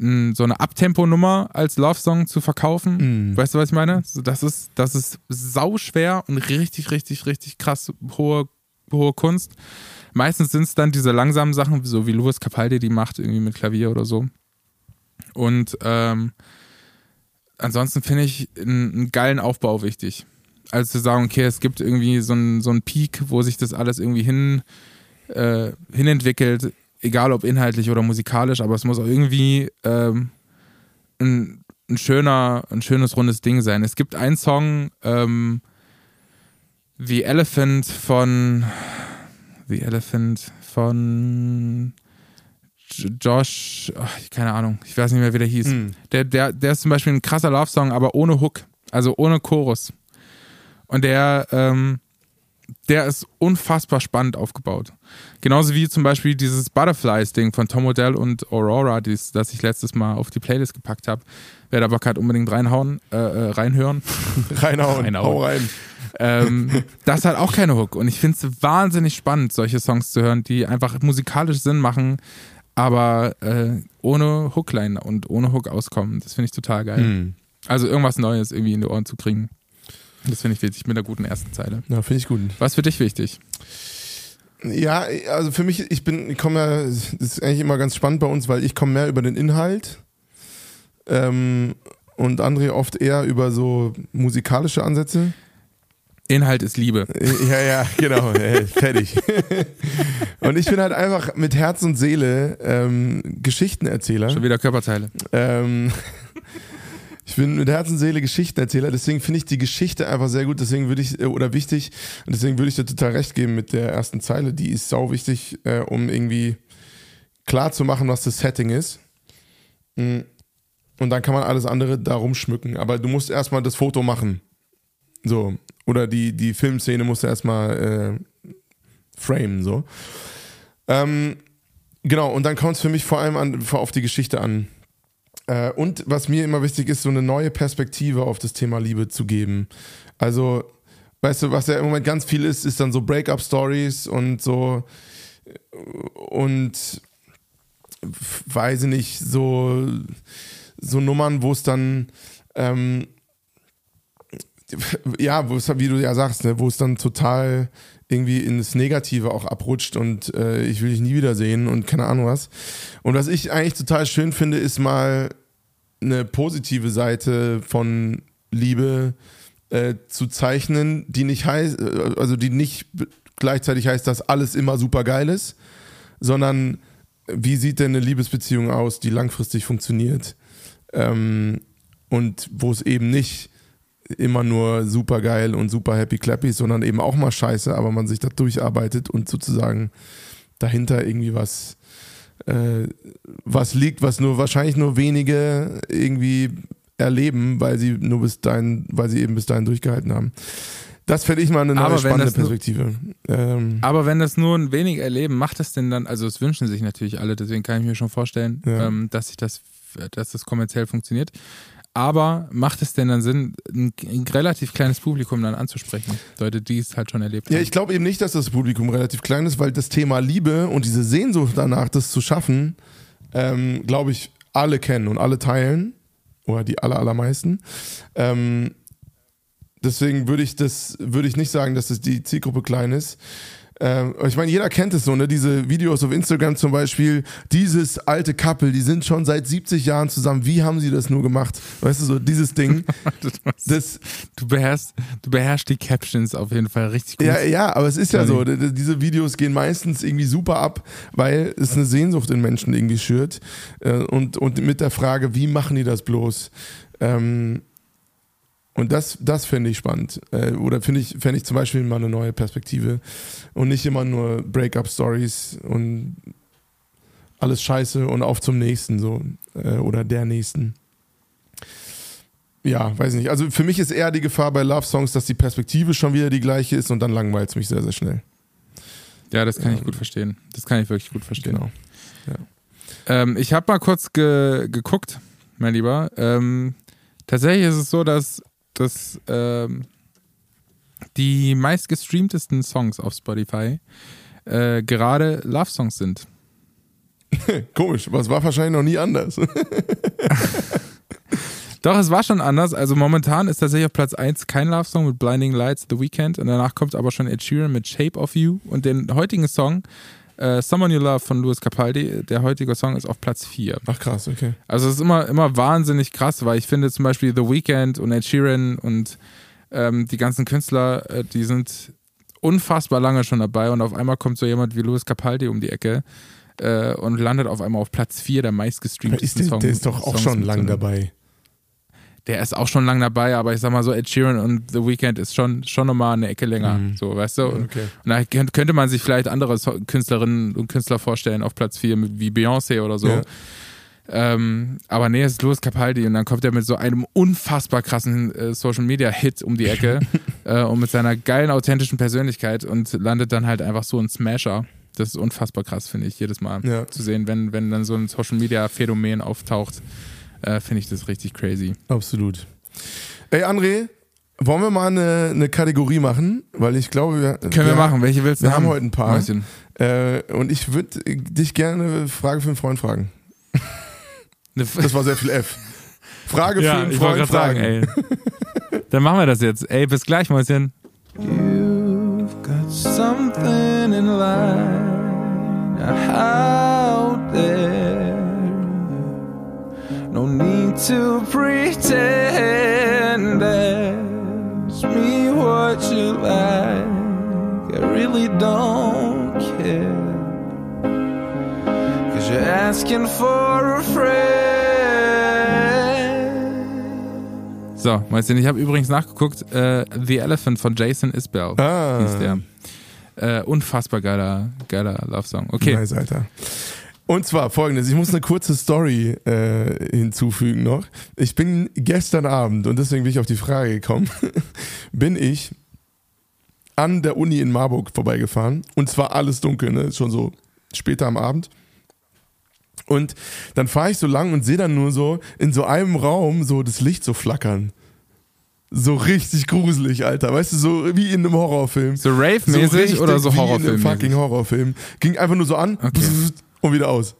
so eine Abtempo-Nummer als Love-Song zu verkaufen. Mm. Weißt du, was ich meine? Das ist, das ist sau schwer und richtig, richtig, richtig krass hohe, hohe Kunst. Meistens sind es dann diese langsamen Sachen, so wie Louis Capaldi die macht, irgendwie mit Klavier oder so. Und ähm, ansonsten finde ich einen, einen, geilen Aufbau wichtig. Also zu sagen, okay, es gibt irgendwie so einen, so einen Peak, wo sich das alles irgendwie hin, äh, hinentwickelt egal ob inhaltlich oder musikalisch, aber es muss auch irgendwie ähm, ein, ein, schöner, ein schönes rundes Ding sein. Es gibt einen Song, ähm, The Elephant von The Elephant von Josh, ach, keine Ahnung, ich weiß nicht mehr, wie der hieß. Mhm. Der, der, der ist zum Beispiel ein krasser Love-Song, aber ohne Hook, also ohne Chorus. Und der, ähm, der ist unfassbar spannend aufgebaut. Genauso wie zum Beispiel dieses Butterflies-Ding von Tom Odell und Aurora, dies, das ich letztes Mal auf die Playlist gepackt habe. Wer da Bock hat, unbedingt reinhauen, äh, äh reinhören. reinhauen, reinhauen. Hau rein. Ähm, das hat auch keine Hook. Und ich finde es wahnsinnig spannend, solche Songs zu hören, die einfach musikalisch Sinn machen, aber äh, ohne Hookline und ohne Hook auskommen. Das finde ich total geil. Mhm. Also irgendwas Neues irgendwie in die Ohren zu kriegen. Das finde ich wichtig mit einer guten ersten Zeile. Ja, finde ich gut. Was für dich wichtig? Ja, also für mich, ich bin, ich komme ja, das ist eigentlich immer ganz spannend bei uns, weil ich komme mehr über den Inhalt ähm, und André oft eher über so musikalische Ansätze. Inhalt ist Liebe. Ja, ja, genau. hey, fertig. und ich bin halt einfach mit Herz und Seele ähm, Geschichtenerzähler. Schon wieder Körperteile. Ähm, ich bin mit Herz und Seele Geschichtenerzähler, deswegen finde ich die Geschichte einfach sehr gut, deswegen würde ich, äh, oder wichtig, und deswegen würde ich dir total recht geben mit der ersten Zeile, die ist sau wichtig, äh, um irgendwie klar zu machen, was das Setting ist. Mm. Und dann kann man alles andere darum schmücken. Aber du musst erstmal das Foto machen. So. Oder die, die Filmszene musst du erstmal äh, framen, so. Ähm, genau, und dann kommt es für mich vor allem an, auf die Geschichte an. Äh, und was mir immer wichtig ist, so eine neue Perspektive auf das Thema Liebe zu geben. Also, weißt du, was ja im Moment ganz viel ist, ist dann so Breakup-Stories und so und weiß ich nicht, so, so Nummern, wo es dann ähm, ja, wo es, wie du ja sagst, ne, wo es dann total irgendwie ins Negative auch abrutscht und äh, ich will dich nie wiedersehen und keine Ahnung was. Und was ich eigentlich total schön finde, ist mal eine positive Seite von Liebe äh, zu zeichnen, die nicht heißt, äh, also die nicht gleichzeitig heißt, dass alles immer super geil ist, sondern wie sieht denn eine Liebesbeziehung aus, die langfristig funktioniert? Ähm, und wo es eben nicht immer nur super geil und super happy clappy sondern eben auch mal scheiße, aber man sich da durcharbeitet und sozusagen dahinter irgendwie was äh, was liegt, was nur wahrscheinlich nur wenige irgendwie erleben, weil sie nur bis dahin, weil sie eben bis dahin durchgehalten haben. Das fände ich mal eine neue spannende Perspektive. Nur, ähm, aber wenn das nur ein wenig erleben, macht das denn dann, also es wünschen sich natürlich alle, deswegen kann ich mir schon vorstellen, ja. ähm, dass sich das, dass das kommerziell funktioniert. Aber macht es denn dann Sinn, ein, ein, relativ kleines Publikum dann anzusprechen? Leute, die es halt schon erlebt haben. Ja, ich glaube eben nicht, dass das Publikum relativ klein ist, weil das Thema Liebe und diese Sehnsucht danach, das zu schaffen, ähm, glaube ich, alle kennen und alle teilen. Oder die aller, allermeisten. Ähm, deswegen würde ich das, würde ich nicht sagen, dass das die Zielgruppe klein ist. Ähm, ich meine, jeder kennt es so, ne? Diese Videos auf Instagram zum Beispiel, dieses alte Couple, die sind schon seit 70 Jahren zusammen. Wie haben sie das nur gemacht? Weißt du, so dieses Ding. das, du, beherrschst, du beherrschst die Captions auf jeden Fall richtig gut. Ja, ja, aber es ist ja so, diese Videos gehen meistens irgendwie super ab, weil es eine Sehnsucht in Menschen irgendwie schürt. Äh, und, und mit der Frage, wie machen die das bloß? Ähm, und das, das fände ich spannend. Äh, oder finde ich, fände ich zum Beispiel mal eine neue Perspektive. Und nicht immer nur Breakup-Stories und alles scheiße und auf zum nächsten so. Äh, oder der nächsten. Ja, weiß nicht. Also für mich ist eher die Gefahr bei Love Songs, dass die Perspektive schon wieder die gleiche ist und dann langweilt es mich sehr, sehr schnell. Ja, das kann ja. ich gut verstehen. Das kann ich wirklich gut verstehen. Genau. Ja. Ähm, ich habe mal kurz ge geguckt, mein Lieber. Ähm, tatsächlich ist es so, dass dass ähm, die meistgestreamtesten Songs auf Spotify äh, gerade Love-Songs sind. Komisch, aber es war wahrscheinlich noch nie anders. Doch, es war schon anders. Also momentan ist tatsächlich auf Platz 1 kein Love-Song mit Blinding Lights, The Weeknd. Und danach kommt aber schon Ed Sheeran mit Shape of You. Und den heutigen Song, äh, Someone You Love von Louis Capaldi, der heutige Song ist auf Platz 4. Ach krass, okay. Also es ist immer, immer wahnsinnig krass, weil ich finde zum Beispiel The Weeknd und Ed Sheeran und ähm, die ganzen Künstler, äh, die sind unfassbar lange schon dabei und auf einmal kommt so jemand wie Louis Capaldi um die Ecke äh, und landet auf einmal auf Platz 4 der meistgestreamtesten Songs. Der ist doch auch Songs schon lang dabei der ist auch schon lange dabei, aber ich sag mal so, Ed Sheeran und The Weeknd ist schon, schon nochmal eine Ecke länger, mhm. so, weißt du? Und, okay. und da könnte man sich vielleicht andere Künstlerinnen und Künstler vorstellen auf Platz 4, wie Beyoncé oder so. Ja. Ähm, aber nee, es ist Louis Capaldi und dann kommt er mit so einem unfassbar krassen äh, Social Media Hit um die Ecke äh, und mit seiner geilen, authentischen Persönlichkeit und landet dann halt einfach so ein Smasher. Das ist unfassbar krass, finde ich, jedes Mal ja. zu sehen, wenn, wenn dann so ein Social Media Phänomen auftaucht äh, finde ich das richtig crazy. Absolut. Ey, André, wollen wir mal eine, eine Kategorie machen? Weil ich glaube, wir. Können wir, wir machen. Welche willst du Wir haben, haben heute ein paar. Äh, und ich würde dich gerne Frage für einen Freund fragen. das war sehr viel F. Frage ja, für einen Freund fragen. Sagen, ey. Dann machen wir das jetzt. Ey, bis gleich, Mäuschen. You've got something in line out there. No need to pretend. Ask me what you like. I really don't care. Cause you're asking for a friend. So, Marcin, ich habe übrigens nachgeguckt. Äh, The Elephant von Jason Isbell ah. hieß der. Äh, unfassbar geiler, geiler Love-Song. Okay. Nice, Alter. Und zwar folgendes, ich muss eine kurze Story äh, hinzufügen noch. Ich bin gestern Abend, und deswegen bin ich auf die Frage gekommen, bin ich an der Uni in Marburg vorbeigefahren. Und zwar alles dunkel, ne? schon so später am Abend. Und dann fahre ich so lang und sehe dann nur so in so einem Raum so das Licht so flackern. So richtig gruselig, Alter. Weißt du, so wie in einem Horrorfilm. So Rave-mäßig so oder so Horrorfilm? Wie in einem fucking Horrorfilm. Ging einfach nur so an. Okay und wieder aus.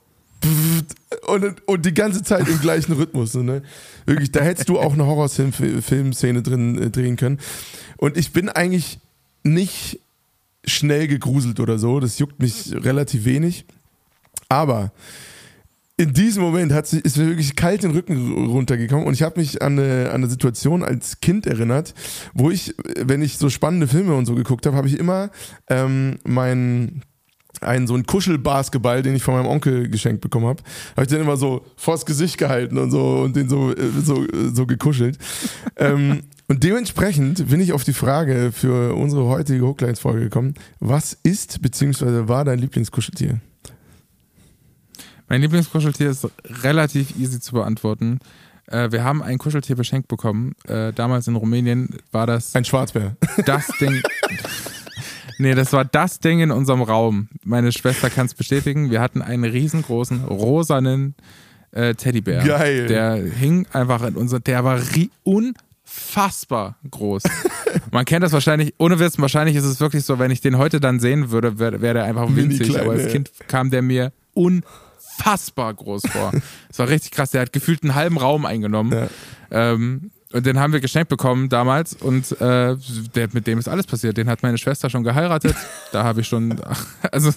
Und, und die ganze Zeit im gleichen Rhythmus. Ne? Wirklich, da hättest du auch eine Horrorfilmszene drin äh, drehen können. Und ich bin eigentlich nicht schnell gegruselt oder so. Das juckt mich relativ wenig. Aber in diesem Moment hat sich, ist mir wirklich kalt den Rücken runtergekommen und ich habe mich an eine, an eine Situation als Kind erinnert, wo ich, wenn ich so spannende Filme und so geguckt habe, habe ich immer ähm, meinen einen so einen Kuschelbasketball, den ich von meinem Onkel geschenkt bekommen habe, habe ich den immer so vors Gesicht gehalten und so und den so äh, so, so gekuschelt. ähm, und dementsprechend bin ich auf die Frage für unsere heutige Hooklines-Folge gekommen. Was ist bzw. war dein Lieblingskuscheltier? Mein Lieblingskuscheltier ist relativ easy zu beantworten. Äh, wir haben ein Kuscheltier beschenkt bekommen. Äh, damals in Rumänien war das. Ein Schwarzbär. Das Ding. Nee, das war das Ding in unserem Raum. Meine Schwester kann es bestätigen. Wir hatten einen riesengroßen, rosanen äh, Teddybär. Geil. Der hing einfach in unser, der war unfassbar groß. Man kennt das wahrscheinlich, ohne Wissen, wahrscheinlich ist es wirklich so, wenn ich den heute dann sehen würde, wäre wär der einfach winzig. aber als. Kind kam der mir unfassbar groß vor. Das war richtig krass. Der hat gefühlt einen halben Raum eingenommen. Ja. Ähm, und den haben wir geschenkt bekommen damals und äh, der, mit dem ist alles passiert. Den hat meine Schwester schon geheiratet. Da habe ich schon, also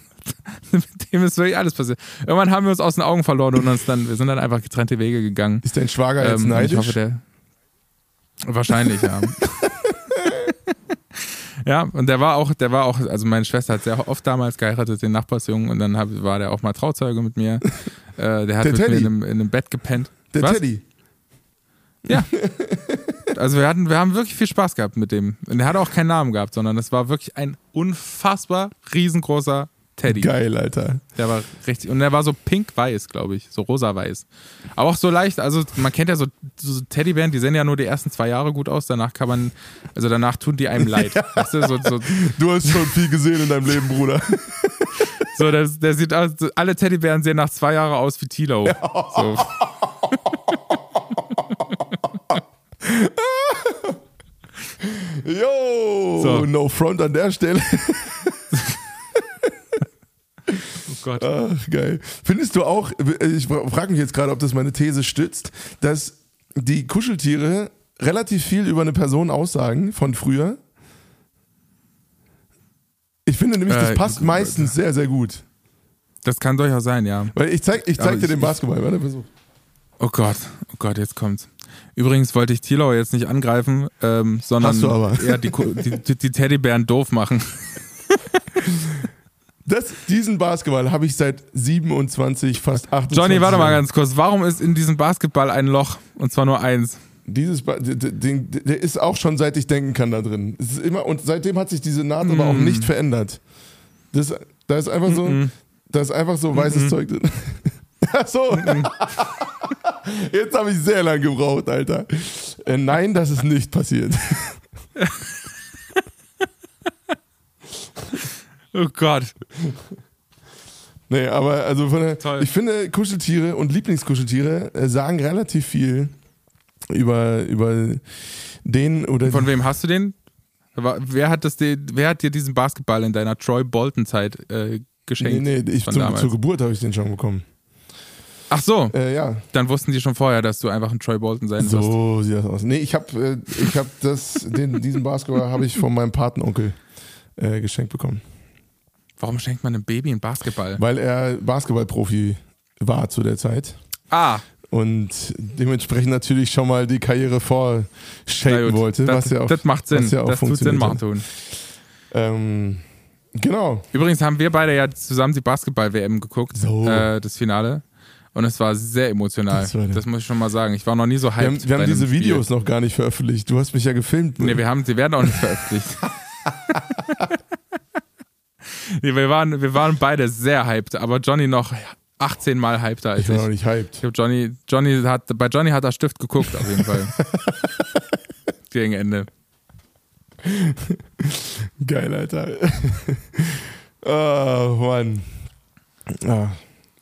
mit dem ist wirklich alles passiert. Irgendwann haben wir uns aus den Augen verloren und uns dann, wir sind dann einfach getrennte Wege gegangen. Ist dein Schwager jetzt Ähm, und neidisch? ich hoffe, der. Wahrscheinlich, ja. ja, und der war auch, der war auch, also meine Schwester hat sehr oft damals geheiratet, den Nachbarsjungen, und dann hab, war der auch mal Trauzeuge mit mir. Äh, der hat Der mit mir Teddy? in einem, in einem Bett gepennt. der Was? Teddy. Ja. Also wir hatten, wir haben wirklich viel Spaß gehabt mit dem. Und der hat auch keinen Namen gehabt, sondern es war wirklich ein unfassbar riesengroßer Teddy. Geil, Alter. Der war richtig, und der war so pink-weiß, glaube ich, so rosa-weiß. Aber auch so leicht, also man kennt ja so, so Teddybären, die sehen ja nur die ersten zwei Jahre gut aus, danach kann man, also danach tun die einem leid. Weißt du, so, so, Du hast schon viel gesehen in deinem Leben, Bruder. so der, der sieht aus, alle Teddybären sehen nach zwei Jahren aus wie Tilo. So. Yo, So. no front an der Stelle. Oh Gott. Ach, geil. Findest du auch, ich frage mich jetzt gerade, ob das meine These stützt, dass die Kuscheltiere relativ viel über eine Person aussagen von früher? Ich finde nämlich, das Äh, passt meistens sehr, sehr gut. Das kann durchaus sein, ja. Weil ich zeig, ich zeig Aber dir ich- den Basketball. Warte, versuch. Oh Gott, oh Gott, jetzt kommt's. Übrigens wollte ich Tilo jetzt nicht angreifen, ähm, sondern Hast du aber. eher die, die, die, Teddybären doof machen. Das, diesen Basketball habe ich seit 27, fast 28 Johnny, warte mal ganz kurz. Warum ist in diesem Basketball ein Loch? Und zwar nur eins. Dieses ba d- d- den- der ist auch schon seit ich denken kann da drin. Es ist immer, und seitdem hat sich diese Naht aber auch nicht verändert. Das, da ist einfach so, da ist einfach so weißes Zeug drin. Ach so. Jetzt habe ich sehr lange gebraucht, Alter. Äh, nein, das ist nicht passiert. Oh Gott. Nee, aber also von der, Toll. ich finde Kuscheltiere und Lieblingskuscheltiere äh, sagen relativ viel über, über den oder Von wem hast du den? Wer hat, das, dir- wer hat dir diesen Basketball in deiner Troy Bolton-Zeit äh, Nee, geschenkt? nee, ich von zum, zur Geburt habe ich den schon bekommen. Ach so, Äh, ja, dann wussten die schon vorher, dass du einfach ein Troy Bolton sein wirst. so sieht das aus. Nee, ich habe äh, ich hab das, den, diesen Basketball habe ich von meinem Patenonkel äh, geschenkt bekommen. Warum schenkt man einem Baby einen Basketball? Weil er Basketballprofi war zu der Zeit. Ah, Und dementsprechend natürlich schon mal die Karriere gut. wollte. das, was ja auch, das macht Sinn. was ja auch das tut Sinn tun. Ähm, genau. Übrigens haben wir beide ja zusammen die Basketball-WM geguckt, So. äh, das Finale. Und es war sehr emotional. Das Das, war der- muss ich schon mal sagen. Ich war noch nie so hyped. Wir haben, wir haben diese Spiel. Videos noch gar nicht veröffentlicht. Du hast mich ja gefilmt. Nee, wir haben, sie werden auch nicht veröffentlicht. nee, wir, waren, wir waren beide sehr hyped, aber Johnny noch 18 Mal hypter als ich war ich. noch nicht hyped. Ich hab Johnny, Johnny hat, bei Johnny hat er Stift geguckt, auf jeden Fall. Gegen Ende. Geil, Alter. oh, Mann. Ah.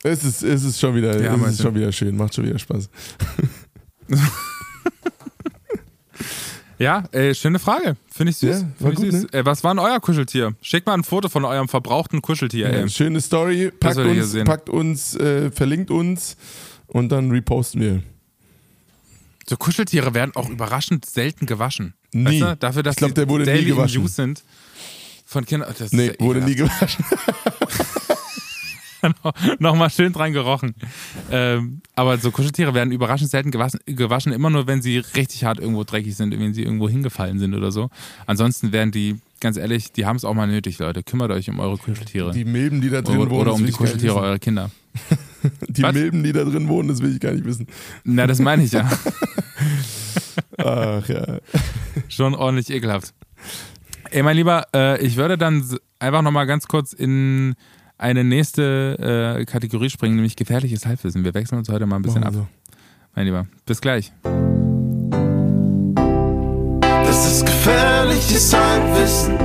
Es ist, es ist schon wieder, Ja, es ist schon wieder schön, macht schon wieder Spaß. Ja, äh, schöne Frage. Finde ich süß. Ja, Find war ich gut, süß. ne? Äh, was war denn euer Kuscheltier? Schickt mal ein Foto von eurem verbrauchten Kuscheltier. Ja, schöne Story, packt uns, packt uns äh, verlinkt uns und dann reposten wir. So Kuscheltiere werden auch überraschend selten gewaschen. Nie. Weißt du? Dafür, dass Ich glaub, die der wurde nie daily gewaschen. Use sind. Von Kindern. Das Nee, ja wurde nie gewaschen. Nochmal schön dran gerochen. Ähm, aber so Kuscheltiere werden überraschend selten gewaschen, gewaschen, immer nur, wenn sie richtig hart irgendwo dreckig sind, wenn sie irgendwo hingefallen sind oder so. Ansonsten werden die, ganz ehrlich, die haben es auch mal nötig, Leute. Kümmert euch um eure Kuscheltiere. Die Milben, die da drin oder wohnen, oder um die Kuscheltiere eurer Kinder. Die Was? Milben, die da drin wohnen, das will ich gar nicht wissen. Na, das meine ich ja. Ach ja. Schon ordentlich ekelhaft. Ey, mein Lieber, äh, ich würde dann einfach nochmal ganz kurz in eine nächste äh, Kategorie springen, nämlich gefährliches Halbwissen. Wir wechseln uns heute mal ein bisschen ab, Machen mein Lieber. Bis gleich. Das ist gefährliches Halbwissen.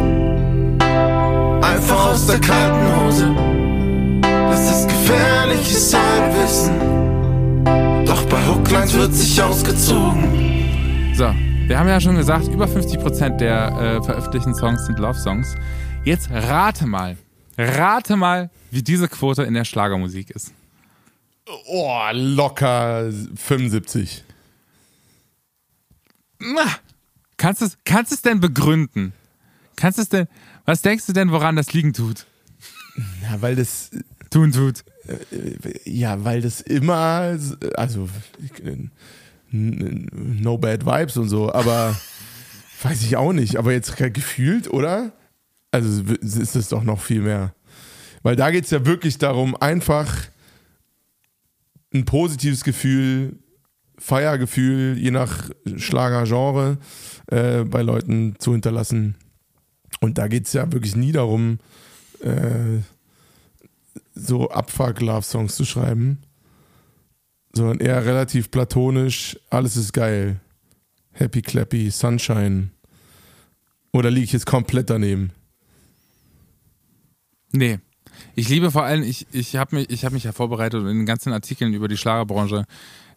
Einfach aus der kalten Hose. Das ist gefährliches Halbwissen. Brooklines wird sich ausgezogen. So, wir haben ja schon gesagt, über 50% der äh, veröffentlichten Songs sind Love-Songs. Jetzt rate mal, rate mal, wie diese Quote in der Schlagermusik ist. Oh, locker 75. Kannst du es kannst es denn begründen? Kannst es denn, was denkst du denn, woran das liegen tut? Ja, weil das, Tun tut. ja, weil das immer, also, no bad vibes und so, aber weiß ich auch nicht, aber jetzt gefühlt, oder? Also ist es doch noch viel mehr. Weil da geht es ja wirklich darum, einfach ein positives Gefühl, Feiergefühl, je nach Schlagergenre, äh, bei Leuten zu hinterlassen. Und da geht es ja wirklich nie darum, äh, so Abfuck-Love-Songs zu schreiben, sondern eher relativ platonisch, alles ist geil. Happy Clappy, Sunshine. Oder liege ich jetzt komplett daneben? Nee. Ich liebe vor allem, ich, ich habe mich, ich hab mich ja vorbereitet und in den ganzen Artikeln über die Schlagerbranche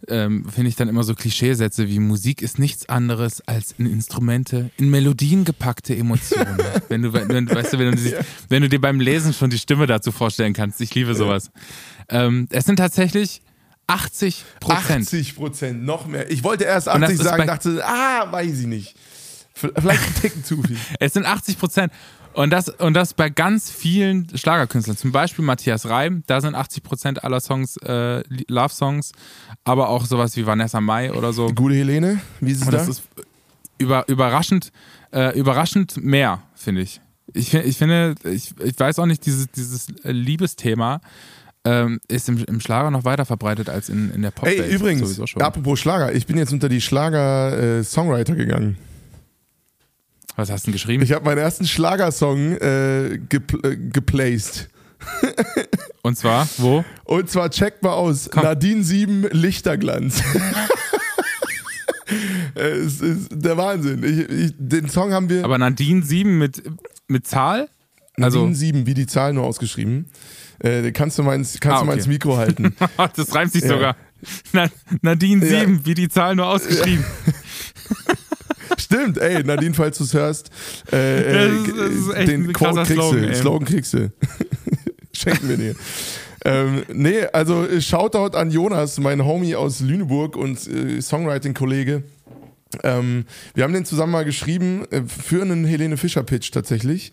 ähm, finde ich dann immer so Klischeesätze wie Musik ist nichts anderes als in Instrumente, in Melodien gepackte Emotionen. wenn du, wenn, weißt du, wenn du, ja. wenn du dir beim Lesen schon die Stimme dazu vorstellen kannst. Ich liebe sowas. Ja. Ähm, es sind tatsächlich 80 Prozent. 80 Prozent, noch mehr. Ich wollte erst 80 sagen, dachte, ah, weiß ich nicht. Vielleicht ein Ticken zu viel. Es sind 80 Prozent. Und das, und das bei ganz vielen Schlagerkünstlern. Zum Beispiel Matthias Reim, da sind 80% aller Songs äh, Love-Songs, aber auch sowas wie Vanessa Mai oder so. Gute Helene, wie ist es und da? Das ist über, überraschend, äh, überraschend mehr, finde ich. Ich, ich finde, ich, ich weiß auch nicht, dieses, dieses Liebesthema ähm, ist im, im, Schlager noch weiter verbreitet als in, in der pop Ey, übrigens, apropos Schlager, ich bin jetzt unter die Schlager-Songwriter äh, gegangen. Was hast du denn geschrieben? Ich habe meinen ersten Schlagersong äh, gepl äh, geplaced. Und zwar, wo? Und zwar checkt mal aus. Komm. Nadine 7 Lichterglanz. es ist der Wahnsinn. Ich, ich, den Song haben wir. Aber Nadine 7 mit, mit Zahl? Nadine also, 7, wie die Zahl nur ausgeschrieben. Äh, kannst du mal ins, kannst ah, okay. du mal ins Mikro halten. das reimt sich ja. sogar. Na, Nadine 7, ja. wie die Zahl nur ausgeschrieben. Ja. Stimmt, ey, Nadine, falls du es hörst, äh, äh, das ist, das ist den Quote kriegst Slogan, du, Slogan kriegst du. Schenken wir dir. ähm, nee, also Shoutout an Jonas, mein Homie aus Lüneburg und äh, Songwriting-Kollege. Ähm, wir haben den zusammen mal geschrieben äh, für einen Helene Fischer-Pitch tatsächlich.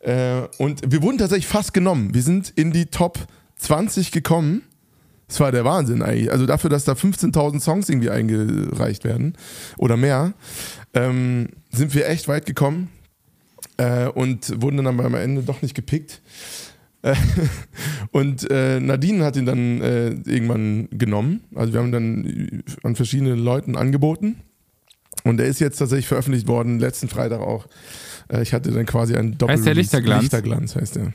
Äh, und wir wurden tatsächlich fast genommen. Wir sind in die Top 20 gekommen. Das war der Wahnsinn eigentlich. Also dafür, dass da 15.000 Songs irgendwie eingereicht werden oder mehr, ähm, sind wir echt weit gekommen äh, und wurden dann aber am Ende doch nicht gepickt. Äh, und äh, Nadine hat ihn dann äh, irgendwann genommen. Also wir haben dann an verschiedene Leuten angeboten. Und er ist jetzt tatsächlich veröffentlicht worden, letzten Freitag auch. Äh, ich hatte dann quasi einen Doppel Heißt der Lichterglanz? Lichterglanz heißt der.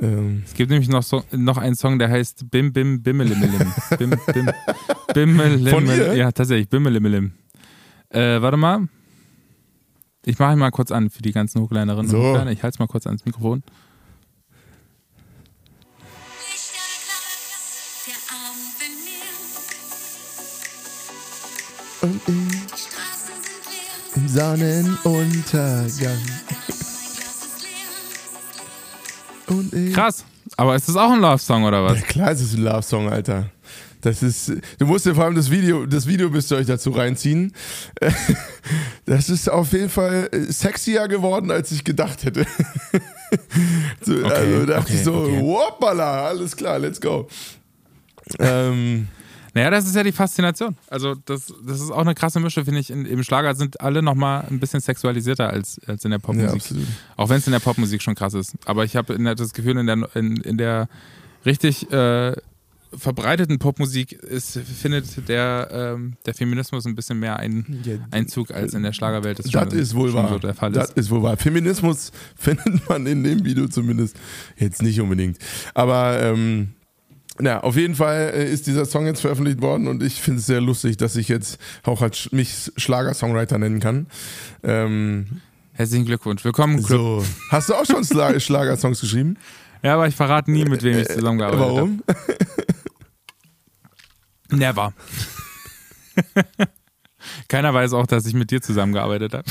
Ähm. Es gibt nämlich noch, so, noch einen Song, der heißt Bim Bim Bimmelimmelim. Bim Bim Bimmelim. Von ihr? Ja, tatsächlich, Bimmelimmelim. Äh, warte mal. Ich mache ihn mal kurz an für die ganzen Hochkleinerinnen so. und Hochkleiner. Ich halte es mal kurz ans Mikrofon. Und ich im Sonnenuntergang. Und ich Krass. Aber ist das auch ein Love-Song oder was? Ja, klar ist es ein Love-Song, Alter. Das ist, du musst dir vor allem das Video, das Video müsst ihr euch dazu reinziehen. Das ist auf jeden Fall sexier geworden, als ich gedacht hätte. so, okay, also dachte okay, ich so, okay. hoppala, alles klar, let's go. Ähm, naja, das ist ja die Faszination. Also, das, das ist auch eine krasse Mische, finde ich. In, Im Schlager sind alle nochmal ein bisschen sexualisierter als, als in der Popmusik. Ja, auch wenn es in der Popmusik schon krass ist. Aber ich habe das Gefühl, in der, in, in der richtig äh, verbreiteten Popmusik ist, findet der, ähm, der Feminismus ein bisschen mehr ein, Einzug als in der Schlagerwelt. Das, das ist wohl wahr. So der Fall das ist. ist wohl wahr. Feminismus findet man in dem Video zumindest jetzt nicht unbedingt. Aber ähm, ja, auf jeden Fall äh, ist dieser Song jetzt veröffentlicht worden und ich finde es sehr lustig, dass ich jetzt auch als mich Schlager-Songwriter nennen kann. Ähm, Herzlichen Glückwunsch. Willkommen im Club. So. Hast du auch schon Schlager-Songs geschrieben? Ja, aber ich verrate nie, mit wem ich äh, zusammengearbeitet habe. Warum? Never. Keiner weiß auch, dass ich mit dir zusammengearbeitet habe.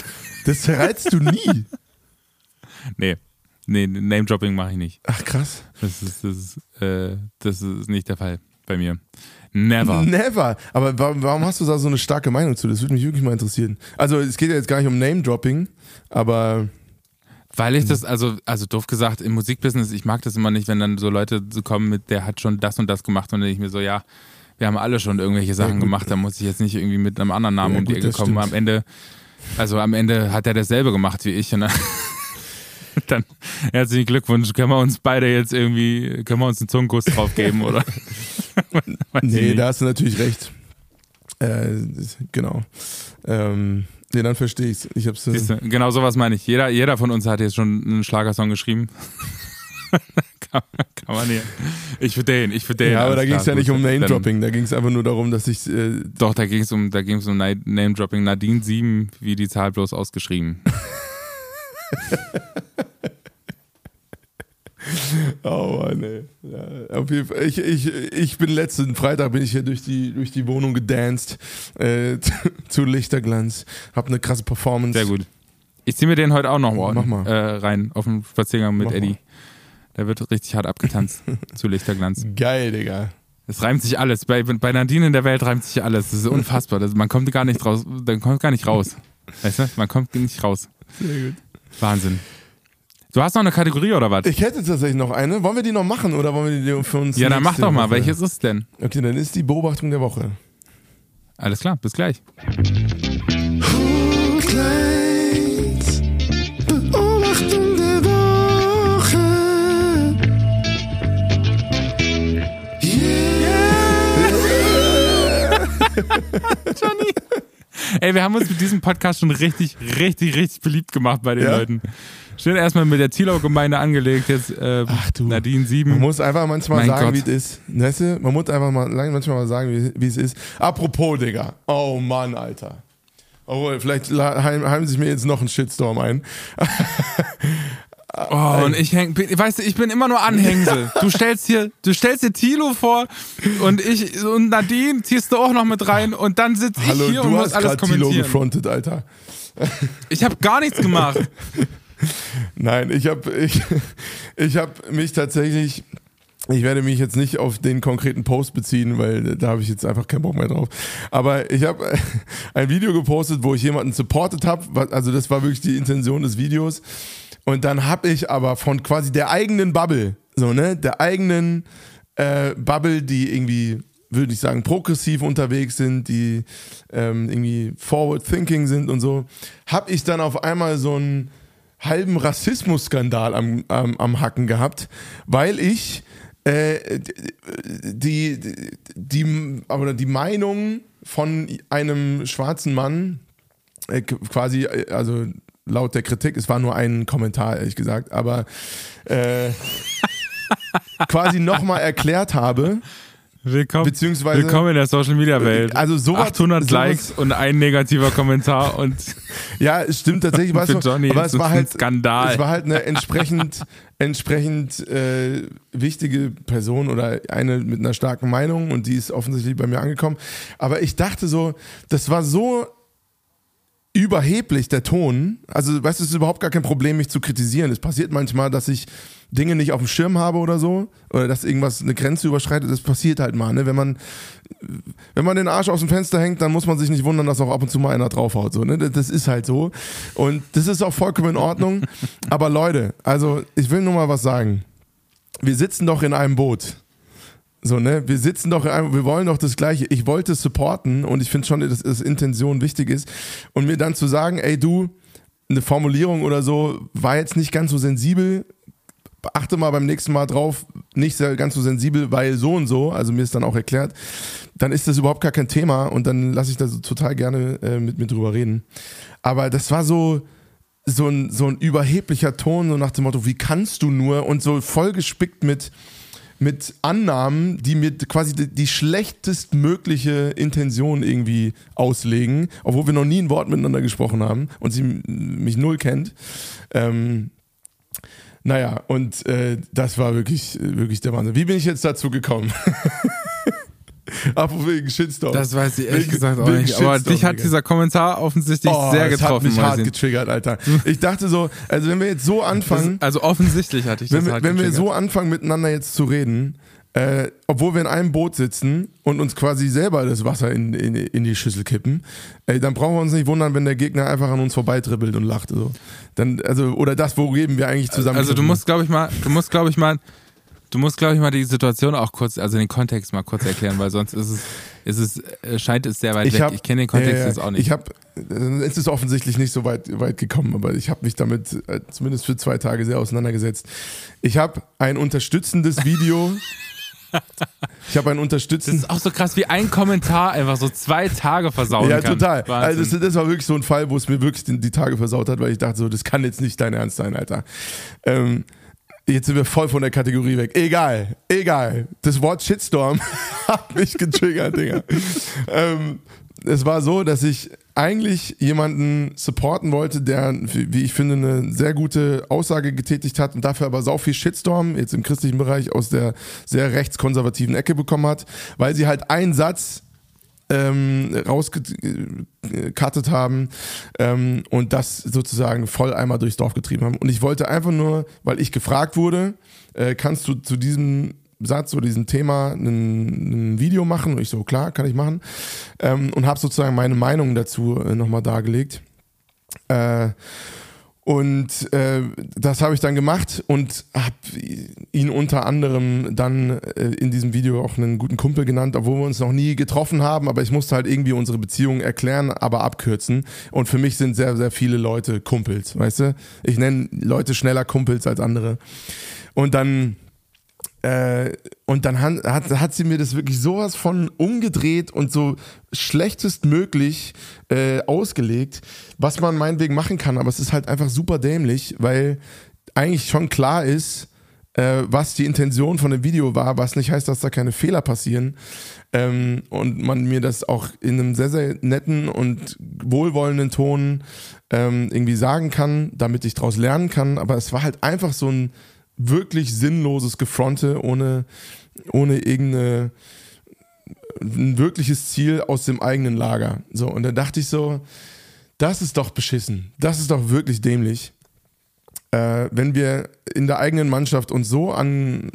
Das verrätst du nie. Nee. Nee, Name-Dropping mache ich nicht. Ach krass. Das ist, das, ist, äh, das ist nicht der Fall bei mir. Never. Never. Aber warum, warum hast du da so eine starke Meinung zu? Das würde mich wirklich mal interessieren. Also es geht ja jetzt gar nicht um Name-Dropping, aber Weil ich das, also, also doof gesagt, im Musikbusiness, ich mag das immer nicht, wenn dann so Leute kommen mit, der hat schon das und das gemacht und dann denke ich mir so, ja, wir haben alle schon irgendwelche Sachen gut. gemacht, da muss ich jetzt nicht irgendwie mit einem anderen Namen Ja, um die Ecke kommen. Am Ende, also am Ende hat er dasselbe gemacht wie ich und dann, dann herzlichen Glückwunsch, können wir uns beide jetzt irgendwie, können wir uns einen Zungenkuss drauf geben oder? Nee, da hast du natürlich recht. Äh, genau. Ähm, nee, dann verstehe ich's. Ich hab's. Äh, Siehst du, genau sowas meine ich. Jeder, jeder von uns hat jetzt schon einen Schlagersong geschrieben. Kann, kann man hier. Ich für den, ich für den. ja, aber da ging es ja nicht um Name-Dropping, da ging es einfach nur darum, dass ich. Äh, Doch, da ging es um, da ging's um Na- Name-Dropping. Nadine 7, wie die Zahl bloß ausgeschrieben. oh Mann, ey. Ja, auf jeden Fall. Ich, ich, ich bin letzten Freitag bin ich hier durch die, durch die Wohnung gedanced äh, zu Lichterglanz. Hab eine krasse Performance. Sehr gut. Ich ziehe mir den heute auch noch mal. Äh, rein auf dem Spaziergang mit Mach Eddie. mal. Der wird richtig hart abgetanzt zu Lichterglanz. Geil, Digga. Es reimt sich alles. Bei, bei Nadine in der Welt reimt sich alles. Das ist unfassbar. Das, man kommt gar nicht raus. Man kommt gar nicht raus. Weißt du? Man kommt nicht raus. Sehr gut. Wahnsinn. Du hast noch eine Kategorie oder was? Ich hätte tatsächlich noch eine. Wollen wir die noch machen oder wollen wir die für uns? Ja, dann mach doch mal. Woche? Welches ist es denn? Okay, dann ist die Beobachtung der Woche. Alles klar, bis gleich. Ey, wir haben uns mit diesem Podcast schon richtig, richtig, richtig beliebt gemacht bei den Ja? Leuten. Schön erstmal mit der Zielau-Gemeinde angelegt, jetzt äh, Ach du. Nadine Man 7. muss einfach manchmal Mein sagen, Gott. wie es ist. Weißt du? Man muss einfach mal manchmal mal sagen, wie, es ist. Apropos, Digga. Oh Mann, Alter. Obwohl, vielleicht la- heim, heim sich mir jetzt noch ein Shitstorm ein. Oh, und ich häng, bin- weißt du, ich bin immer nur Anhängsel. Du stellst hier, du stellst dir Thilo vor und ich und Nadine ziehst du auch noch mit rein und dann sitze ich hier und du muss hast alles gerade Tilo kommentieren. gefrontet, Alter. Ich habe gar nichts gemacht. Nein, ich habe ich, ich hab mich tatsächlich. Ich werde mich jetzt nicht auf den konkreten Post beziehen, weil da habe ich jetzt einfach keinen Bock mehr drauf. Aber ich habe ein Video gepostet, wo ich jemanden supportet habe. Also das war wirklich die Intention des Videos. Und dann habe ich aber von quasi der eigenen Bubble, so ne, der eigenen äh, Bubble, die irgendwie, würde ich sagen, progressiv unterwegs sind, die ähm, irgendwie forward thinking sind und so, habe ich dann auf einmal so einen halben Rassismusskandal am, am, am Hacken gehabt, weil ich äh, die, die, die, oder die Meinung von einem schwarzen Mann äh, quasi, äh, also laut der Kritik, es war nur ein Kommentar, ehrlich gesagt, aber äh, quasi nochmal erklärt habe, Willkommen, beziehungsweise willkommen in der Social Media Welt. Also sowas- 800 sowas- Likes und ein negativer Kommentar und Ja, es stimmt tatsächlich, was Für Johnny aber es war halt Skandal. Es war halt eine entsprechend entsprechend äh, wichtige Person oder eine mit einer starken Meinung und die ist offensichtlich bei mir angekommen. Aber ich dachte so, das war so überheblich der Ton. Also, weißt du, es ist überhaupt gar kein Problem, mich zu kritisieren. Es passiert manchmal, dass ich Dinge nicht auf dem Schirm habe oder so, oder dass irgendwas eine Grenze überschreitet. Das passiert halt mal, ne? Wenn man wenn man den Arsch aus dem Fenster hängt, dann muss man sich nicht wundern, dass auch ab und zu mal einer draufhaut. So, ne? Das- Das ist halt so. Und das ist auch vollkommen in Ordnung. Aber Leute, also ich will nur mal was sagen. Wir sitzen doch in einem Boot. So, ne? Wir sitzen doch einem, wir wollen doch das Gleiche. Ich wollte supporten und ich finde schon, dass, dass Intention wichtig ist. Und mir dann zu sagen, ey du, eine Formulierung oder so war jetzt nicht ganz so sensibel. Achte mal beim nächsten Mal drauf, nicht ganz so sensibel, weil so und so, also mir ist dann auch erklärt, dann ist das überhaupt gar kein Thema und dann lasse ich da so total gerne äh, mit mir drüber reden. Aber das war so, so ein, so ein überheblicher Ton, so nach dem Motto, wie kannst du nur und so vollgespickt mit, mit Annahmen, die mir quasi die, die schlechtestmögliche Intention irgendwie auslegen, obwohl wir noch nie ein Wort miteinander gesprochen haben und sie mich null kennt. Ähm, naja, und äh, das war wirklich, wirklich der Wahnsinn. Wie bin ich jetzt dazu gekommen? Apropos wegen Shitstorm. Das weiß ich ehrlich Wegen- gesagt auch nicht. Aber Shitstorm, dich hat dieser Kommentar offensichtlich Oh, sehr getroffen. hat mich hart getriggert, Alter. Ich dachte so, also wenn wir jetzt so Das anfangen, also offensichtlich hatte ich das wenn wir, halt wenn wir so anfangen miteinander jetzt zu reden, äh, obwohl wir in einem Boot sitzen und uns quasi selber das Wasser in, in, in die Schüssel kippen, ey, dann brauchen wir uns nicht wundern, wenn der Gegner einfach an uns vorbeitribbelt und lacht. So. Dann, also, oder das, worüber wir eigentlich zusammen Also du musst, glaube ich mal, du musst, glaube ich mal, du musst, glaube ich mal die Situation auch kurz, also den Kontext mal kurz erklären, weil sonst ist es, ist es, äh, scheint es sehr weit weg. hab- ich kenne den Kontext ja, ja, jetzt auch nicht. Ich habe, es ist offensichtlich nicht so weit, weit gekommen, aber ich habe mich damit äh, zumindest für zwei Tage sehr auseinandergesetzt. Ich habe ein unterstützendes Video. ich habe ein das unterstützendes ist auch so krass, wie ein Kommentar einfach so zwei Tage versauen Ja, kann. total. Wahnsinn. Also das, das war wirklich so ein Fall, wo es mir wirklich die, die Tage versaut hat, weil ich dachte so, das kann jetzt nicht dein Ernst sein, Alter. Ähm, jetzt sind wir voll von der Kategorie weg. Egal, egal. Das Wort Shitstorm hat mich getriggert, Digga. ähm, es war so, dass ich eigentlich jemanden supporten wollte, der, wie ich finde, eine sehr gute Aussage getätigt hat und dafür aber sau viel Shitstorm jetzt im christlichen Bereich aus der sehr rechtskonservativen Ecke bekommen hat, weil sie halt einen Satz ähm, rausgekattet haben ähm, und das sozusagen voll einmal durchs Dorf getrieben haben. Und ich wollte einfach nur, weil ich gefragt wurde, äh, kannst du zu diesem Satz oder diesem Thema ein, ein Video machen? Und ich so, klar, kann ich machen. Ähm, und habe sozusagen meine Meinung dazu äh, nochmal dargelegt. Äh, und äh, das habe ich dann gemacht und habe ihn unter anderem dann äh, in diesem Video auch einen guten Kumpel genannt, obwohl wir uns noch nie getroffen haben, aber ich musste halt irgendwie unsere Beziehung erklären, aber abkürzen. Und für mich sind sehr, sehr viele Leute Kumpels, weißt du? Ich nenne Leute schneller Kumpels als andere. Und dann äh, und dann hat, hat sie mir das wirklich sowas von umgedreht und so schlechtestmöglich äh, ausgelegt, was man meinetwegen machen kann, aber es ist halt einfach super dämlich, weil eigentlich schon klar ist, äh, was die Intention von dem Video war, was nicht heißt, dass da keine Fehler passieren. Ähm, und man mir das auch in einem sehr, sehr netten und wohlwollenden Ton ähm, irgendwie sagen kann, damit ich daraus lernen kann. Aber es war halt einfach so ein wirklich sinnloses Gefronte ohne, ohne irgendeine ein wirkliches Ziel aus dem eigenen Lager. So, und dann dachte ich so, das ist doch beschissen. Das ist doch wirklich dämlich. Äh, wenn wir in der eigenen Mannschaft uns so an,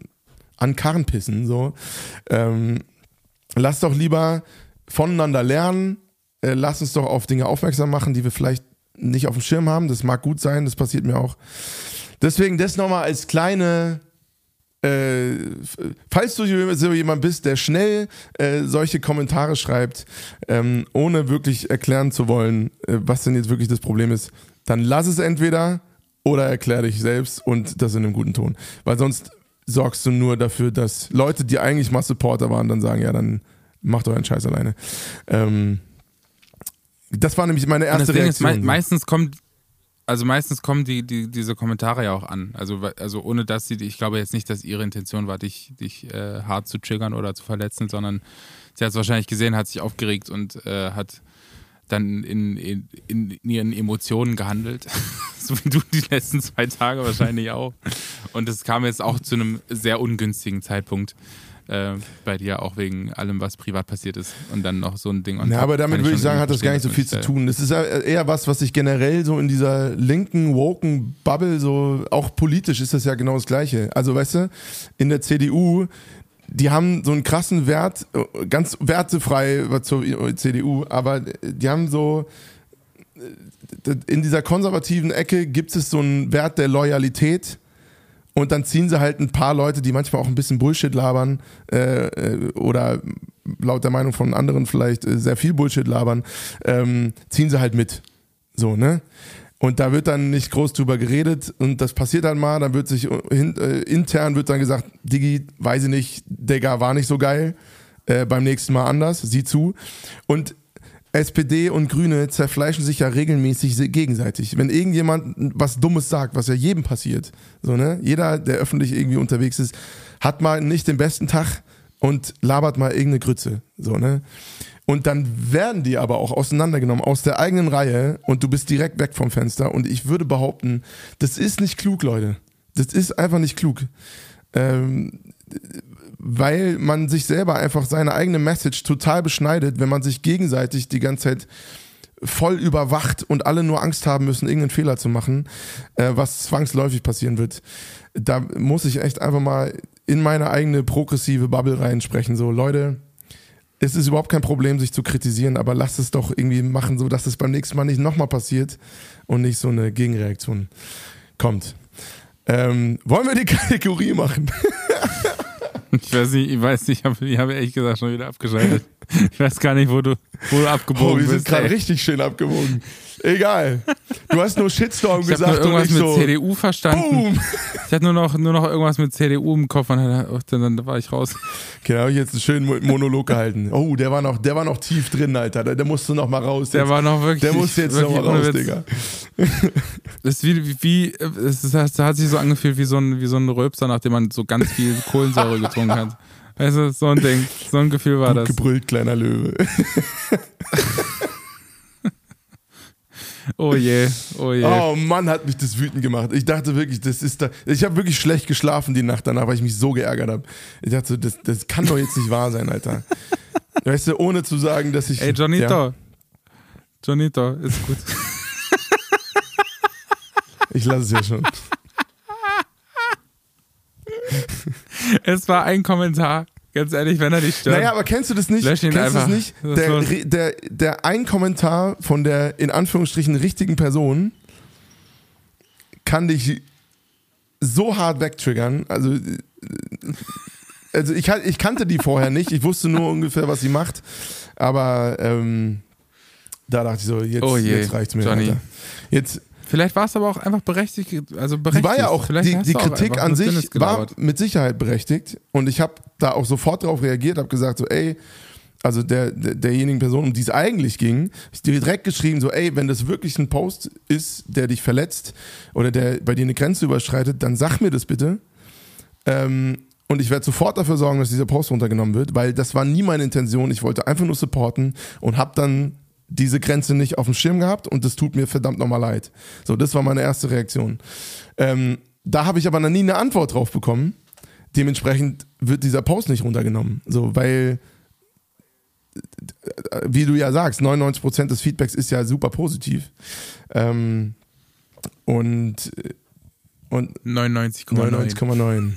an Karren pissen, so, ähm, lass doch lieber voneinander lernen, äh, lass uns doch auf Dinge aufmerksam machen, die wir vielleicht nicht auf dem Schirm haben. Das mag gut sein, das passiert mir auch. Deswegen das nochmal als kleine, äh, falls du so jemand bist, der schnell äh, solche Kommentare schreibt, ähm, ohne wirklich erklären zu wollen, äh, was denn jetzt wirklich das Problem ist, dann lass es entweder oder erklär dich selbst und das in einem guten Ton. Weil sonst sorgst du nur dafür, dass Leute, die eigentlich mal Supporter waren, dann sagen, ja, dann macht euren Scheiß alleine. Ähm, das war nämlich meine erste Reaktion. mei meistens kommt, also meistens kommen die, die, diese Kommentare ja auch an. Also, also ohne dass sie, ich glaube jetzt nicht, dass ihre Intention war, dich, dich äh, hart zu triggern oder zu verletzen, sondern sie hat es wahrscheinlich gesehen, hat sich aufgeregt und äh, hat dann in, in, in ihren Emotionen gehandelt. so wie du die letzten zwei Tage wahrscheinlich auch. Und es kam jetzt auch zu einem sehr ungünstigen Zeitpunkt. Äh, bei dir auch wegen allem, was privat passiert ist und dann noch so ein Ding. Ja, aber damit würde ich sagen, hat das gar nicht so viel zu tun. Das ist ja eher was, was ich generell so in dieser linken, woken Bubble, so auch politisch ist das ja genau das Gleiche. Also, weißt du, in der CDU, die haben so einen krassen Wert, äh, ganz wertefrei zur CDU, aber die haben so, äh, in dieser konservativen Ecke gibt es so einen Wert der Loyalität. Und dann ziehen sie halt ein paar Leute, die manchmal auch ein bisschen Bullshit labern äh, äh, oder laut der Meinung von anderen vielleicht äh, sehr viel Bullshit labern, ähm, ziehen sie halt mit. So, ne? Und da wird dann nicht groß drüber geredet und das passiert dann mal, dann wird sich äh, intern wird dann gesagt, Digi, weiß ich nicht, Digga, war nicht so geil, äh, beim nächsten Mal anders, sieh zu. Und SPD und Grüne zerfleischen sich ja regelmäßig se- gegenseitig. Wenn irgendjemand was Dummes sagt, was ja jedem passiert, so, ne? Jeder, der öffentlich irgendwie unterwegs ist, hat mal nicht den besten Tag und labert mal irgendeine Grütze, so, ne? Und dann werden die aber auch auseinandergenommen aus der eigenen Reihe und du bist direkt weg vom Fenster. Und ich würde behaupten, das ist nicht klug, Leute. Das ist einfach nicht klug. Ähm, weil man sich selber einfach seine eigene Message total beschneidet, wenn man sich gegenseitig die ganze Zeit voll überwacht und alle nur Angst haben müssen, irgendeinen Fehler zu machen, äh, was zwangsläufig passieren wird. Da muss ich echt einfach mal in meine eigene progressive Bubble reinsprechen. So, Leute, es ist überhaupt kein Problem, sich zu kritisieren, aber lasst es doch irgendwie machen, so dass es beim nächsten Mal nicht nochmal passiert und nicht so eine Gegenreaktion kommt. Ähm, wollen wir die Kategorie machen? Ich weiß nicht, ich weiß nicht, ich habe hab ehrlich gesagt schon wieder abgeschaltet. Ich weiß gar nicht, wo du, wo du abgebogen Oh, wir sind bist. gerade ey. richtig schön abgewogen. Egal. Du hast nur Shitstorm Ich habe gesagt und irgendwas ich mit so. CDU verstanden. Boom. Ich hatte nur noch, nur noch irgendwas mit CDU im Kopf und dann, dann, war ich raus. Okay, da habe ich jetzt einen schönen Mo- Monolog gehalten. Oh, der war noch, der war noch tief drin, Alter. Der, der musste noch mal raus. Der jetzt. war noch wirklich. der musste jetzt noch mal raus. Digga. Das ist wie, wie, wie es ist, das hat sich so angefühlt wie so ein, wie so ein Röpser, nachdem man so ganz viel Kohlensäure getrunken hat. Weißt du, so ein Ding, so ein Gefühl war das. Gebrüllt, kleiner Löwe. Oh je, oh je. Oh Mann, hat mich das wütend gemacht. Ich dachte wirklich, das ist da. Ich habe wirklich schlecht geschlafen die Nacht danach, weil ich mich so geärgert habe. Ich dachte, das, das kann doch jetzt nicht wahr sein, Alter. Weißt du, ohne zu sagen, dass ich. Ey, Johnito. Ja, Johnito, ist gut. ich lasse es ja schon. Es war ein Kommentar. Ganz ehrlich, wenn er dich stört. Naja, aber kennst du das nicht? Lösch ihn kennst du das einfach. nicht? Das ist Der, der, der ein Kommentar von der in Anführungsstrichen richtigen Person kann dich so hart wegtriggern. Also, also ich, ich kannte die vorher nicht. Ich wusste nur ungefähr, was sie macht. Aber ähm, da dachte ich so, jetzt, Oh je, jetzt reicht's mir. Johnny. Alter. Jetzt, Vielleicht war es aber auch einfach berechtigt. Also die berechtigt. war ja auch, Vielleicht die, die Kritik an sich war mit Sicherheit berechtigt und ich habe da auch sofort darauf reagiert, habe gesagt so, ey, also der, der, derjenigen Person, um die es eigentlich ging, ich dir direkt geschrieben so, ey, wenn das wirklich ein Post ist, der dich verletzt oder der bei dir eine Grenze überschreitet, dann sag mir das bitte. Ähm, und ich werde sofort dafür sorgen, dass dieser Post runtergenommen wird, weil das war nie meine Intention. Ich wollte einfach nur supporten und habe dann diese Grenze nicht auf dem Schirm gehabt und das tut mir verdammt nochmal leid. So, das war meine erste Reaktion. Ähm, da habe ich aber noch nie eine Antwort drauf bekommen. Dementsprechend wird dieser Post nicht runtergenommen. So, weil, äh, wie du ja sagst, 99% des Feedbacks ist ja super positiv. Ähm, und und 99,9. 99,9.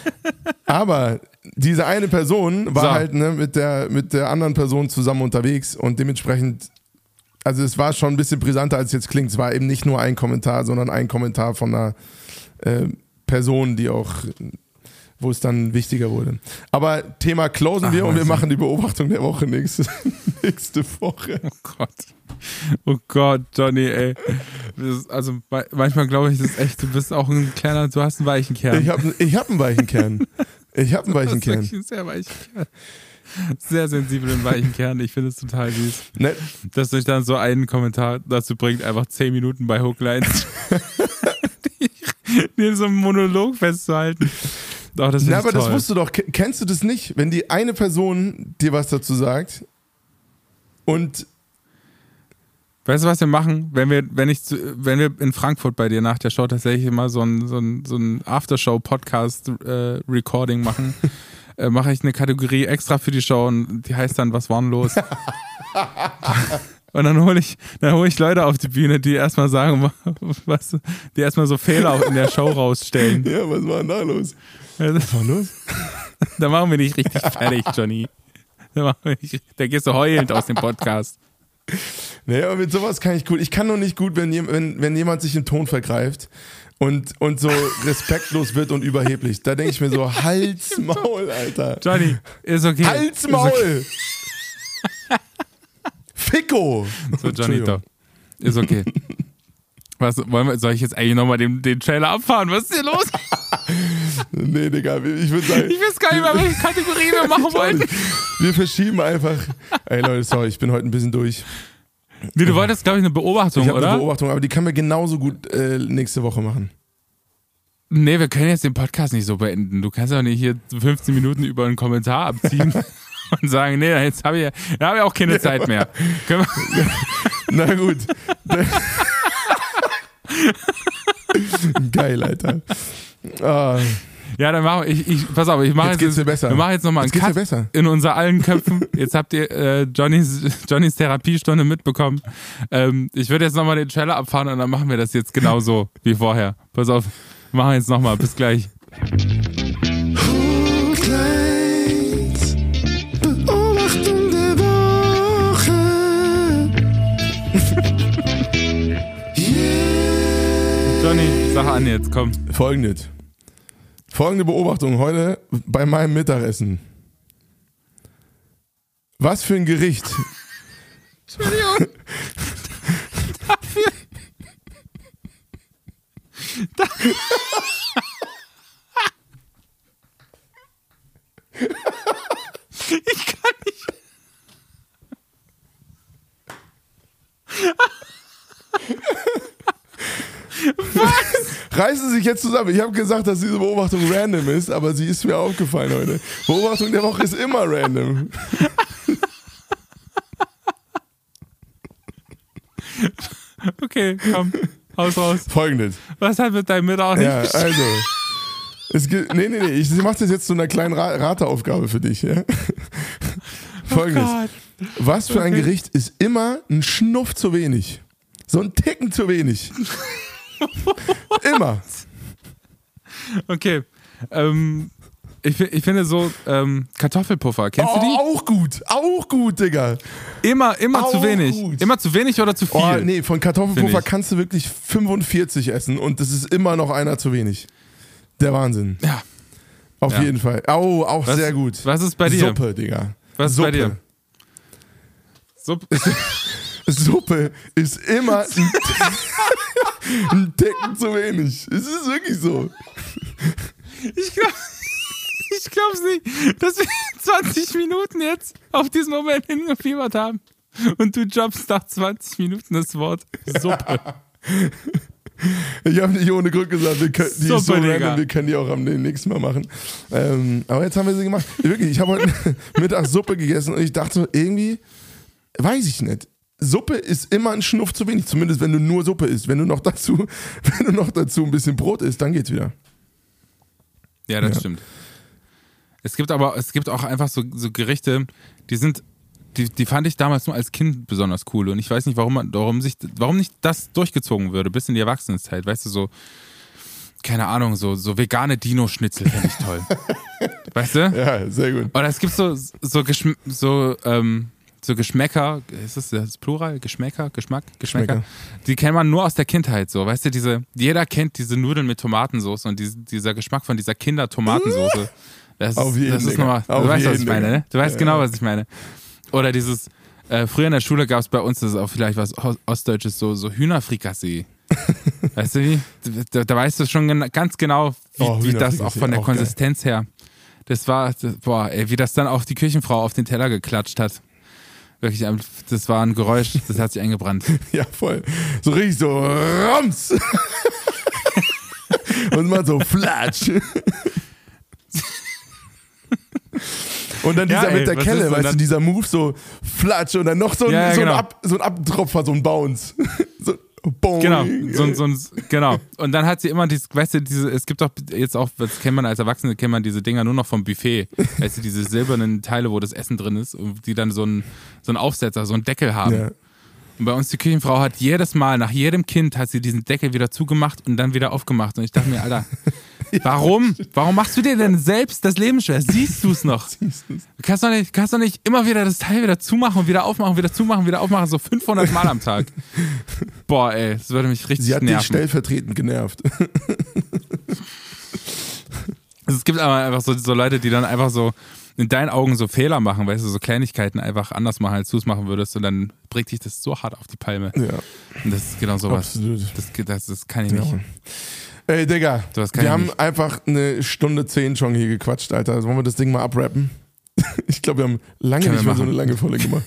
Aber diese eine Person war So. halt ne, mit, der, mit der anderen Person zusammen unterwegs und dementsprechend, also es war schon ein bisschen brisanter, als es jetzt klingt. Es war eben nicht nur ein Kommentar, sondern ein Kommentar von einer äh, Person, die auch, wo es dann wichtiger wurde. Aber Thema closen Ach, wir und wir machen die Beobachtung der Woche nächste, nächste Woche. Oh Gott. Oh Gott, Johnny, ey. Das also ma- manchmal glaube ich, das ist echt, du bist auch ein kleiner, du hast einen weichen Kern. Ich habe ich hab einen weichen Kern. Ich habe einen weichen Kern. sehr weichen Kern. Sehr sensiblen weichen Kern. Ich finde es total süß. Ne, Dass euch dann so einen Kommentar dazu bringt, einfach 10 Minuten bei Hooklines den so einen Monolog festzuhalten. Doch, das Na, ist aber das toll. musst du doch. Ke- Kennst du das nicht? Wenn die eine Person dir was dazu sagt und Weißt du, was wir machen? Wenn wir, wenn ich zu, wenn wir in Frankfurt bei dir nach der Show tatsächlich immer so ein, so ein, so ein Aftershow-Podcast-Recording machen, äh, mache ich eine Kategorie extra für die Show und die heißt dann Was war denn los? und dann hole ich, dann hole ich Leute auf die Bühne, die erstmal sagen, was, die erstmal so Fehler in der Show rausstellen. ja, was war denn da los? Was war los? Da machen wir dich richtig fertig, Johnny. Da, wir da gehst du heulend aus dem Podcast. Nee, aber mit sowas kann ich gut. Ich kann nur nicht gut, wenn, wenn, wenn jemand sich im Ton vergreift und, und so respektlos wird und überheblich. Da denke ich mir so, Hals, Maul, Alter. Johnny, ist okay. Hals, Maul! okay. Ficko! So, Johnito. Ist okay. Was, wollen wir, soll ich jetzt eigentlich nochmal den, den Trailer abfahren? Was ist hier los? Nee, Digga, ich würde sagen, Ich weiß gar nicht mehr, welche Kategorie wir machen wollten. wir verschieben einfach. Ey Leute, sorry, ich bin heute ein bisschen durch. Nee, du wolltest, glaube ich, eine Beobachtung, Ich habe eine oder? Beobachtung, aber die können wir genauso gut äh, nächste Woche machen. nee, wir können jetzt den Podcast nicht so beenden. Du kannst doch nicht hier 15 Minuten über einen Kommentar abziehen und sagen, nee, jetzt habe ich, ja- da habe ich auch keine Zeit mehr. Na gut. Geil, Alter. Ah, Ja, dann machen wir, ich, ich, pass auf, ich mache Jetzt jetzt, besser. wir machen jetzt nochmal einen Jetzt Cut besser. in unser allen Köpfen. Jetzt habt ihr äh, Johnnys, Johnnys Therapiestunde mitbekommen. Ähm, ich würde jetzt nochmal den Trailer abfahren und dann machen wir das jetzt genauso wie vorher. Pass auf, wir machen jetzt nochmal. Bis gleich. Hochglanz, Beobachtung der Woche. Yeah. Johnny, sag an jetzt, komm. Folgendes. Folgende Beobachtung heute bei meinem Mittagessen. Was für ein Gericht. Entschuldigung. Dafür. Ich kann nicht. Reißen Sie sich jetzt zusammen. Ich habe gesagt, dass diese Beobachtung random ist, aber sie ist mir aufgefallen heute. Beobachtung der Woche ist immer random. Okay, komm, haus raus. Folgendes. Was hat mit deinem Mittag nicht Ja, also. Es gibt, nee, nee, nee. Ich mache das jetzt zu einer kleinen Ra Rateaufgabe für dich. Ja? Folgendes. Oh. Was für ein Okay. Gericht ist immer ein Schnuff zu wenig? So ein Ticken zu wenig. immer. Okay. Ähm, ich, ich finde so ähm, Kartoffelpuffer, kennst du Oh, die? auch gut. Auch gut, Digga. Immer, immer zu Auch wenig. gut. Immer zu wenig oder zu viel? Oh, nee, von Kartoffelpuffer kannst du wirklich 45 essen und das ist immer noch einer zu wenig. Der Wahnsinn. Ja. Auf Ja. jeden Fall. Oh, auch Was- sehr gut. Was ist bei dir? Suppe, Digga. Was ist Suppe. bei dir? Suppe. Suppe ist immer ein, ein Ticken zu wenig. Es ist wirklich so. Ich glaube ich glaub's nicht, dass wir 20 Minuten jetzt auf diesen Moment hingefiebert haben. Und du droppst nach 20 Minuten das Wort Suppe. Ich habe nicht ohne Grund gesagt, wir können, die ist so Digga. random, wir können die auch am nächsten Mal machen. Ähm, aber jetzt haben wir sie gemacht. Wirklich, ich habe heute Mittag Suppe gegessen und ich dachte so, irgendwie, weiß ich nicht. Suppe ist immer ein Schnuff zu wenig, zumindest wenn du nur Suppe isst. Wenn du noch dazu, wenn du noch dazu ein bisschen Brot isst, dann geht's wieder. Ja, das Ja. stimmt. Es gibt aber, es gibt auch einfach so, so Gerichte, die sind, die, die fand ich damals nur als Kind besonders cool. Und ich weiß nicht, warum man, warum sich, warum nicht das durchgezogen würde, bis in die Erwachsenenzeit. Weißt du, so, keine Ahnung, so, so vegane Dino-Schnitzel finde ich toll. weißt du? Ja, sehr gut. Oder es gibt so, so, Geschm so, ähm, so Geschmäcker, ist das das Plural? Geschmäcker? Geschmack? Geschmäcker? Geschmäcker. Die kennt man nur aus der Kindheit so. Weißt du, diese, jeder kennt diese Nudeln mit Tomatensauce und diese, dieser Geschmack von dieser Kinder-Tomatensauce. Das, Auf jeden, das ist nochmal, Auf du weißt, was ich meine, ne? Du weißt Ja, genau, was ich meine. Oder dieses, äh, früher in der Schule gab es bei uns, das ist auch vielleicht was Os- Ostdeutsches, so, so Hühnerfrikassee. weißt du wie? Da, da weißt du schon ganz genau, wie, Oh, wie das auch von der auch geil. Konsistenz her. Das war, das, boah, ey, wie das dann auch die Küchenfrau auf den Teller geklatscht hat. Wirklich, ähm, das war ein Geräusch, das hat sich eingebrannt. Ja, voll. So richtig so Rams. Und mal so Flatsch. Und dann Ja, dieser ey, mit der Kelle, weißt du, dieser Move, so Flatsch und dann noch so ein, Ja, ja, so ein, genau. Ab, so ein Abtropfer, so ein Bounce. so, boing. Genau, so, so, genau. Und dann hat sie immer dieses, weißt du, diese, es gibt doch jetzt auch, das kennt man als Erwachsene, kennt man diese Dinger nur noch vom Buffet. Weißt du, diese silbernen Teile, wo das Essen drin ist, und die dann so einen, so einen Aufsetzer, so einen Deckel haben. Ja. Und bei uns die Küchenfrau hat jedes Mal, nach jedem Kind, hat sie diesen Deckel wieder zugemacht und dann wieder aufgemacht. Und ich dachte mir, Alter, warum? Warum machst du dir denn selbst das Leben schwer? Siehst du es noch? Du kannst doch, nicht, kannst doch nicht immer wieder das Teil wieder zumachen und wieder aufmachen, wieder zumachen, wieder aufmachen, so 500 Mal am Tag. Boah, ey, das würde mich richtig Sie hat dich nerven. stellvertretend genervt. Es gibt aber einfach so, so Leute, die dann einfach so in deinen Augen so Fehler machen, weißt du, so Kleinigkeiten einfach anders machen, als du es machen würdest und dann bringt dich das so hart auf die Palme. ja, Und das ist genau sowas. absolut. Das, das, das kann ich nicht. Ey, Digga, wir haben nicht. einfach eine Stunde zehn schon hier gequatscht, Alter. Wollen wir das Ding mal abrappen? Ich glaube, wir haben lange Können nicht mehr so eine lange Folge gemacht.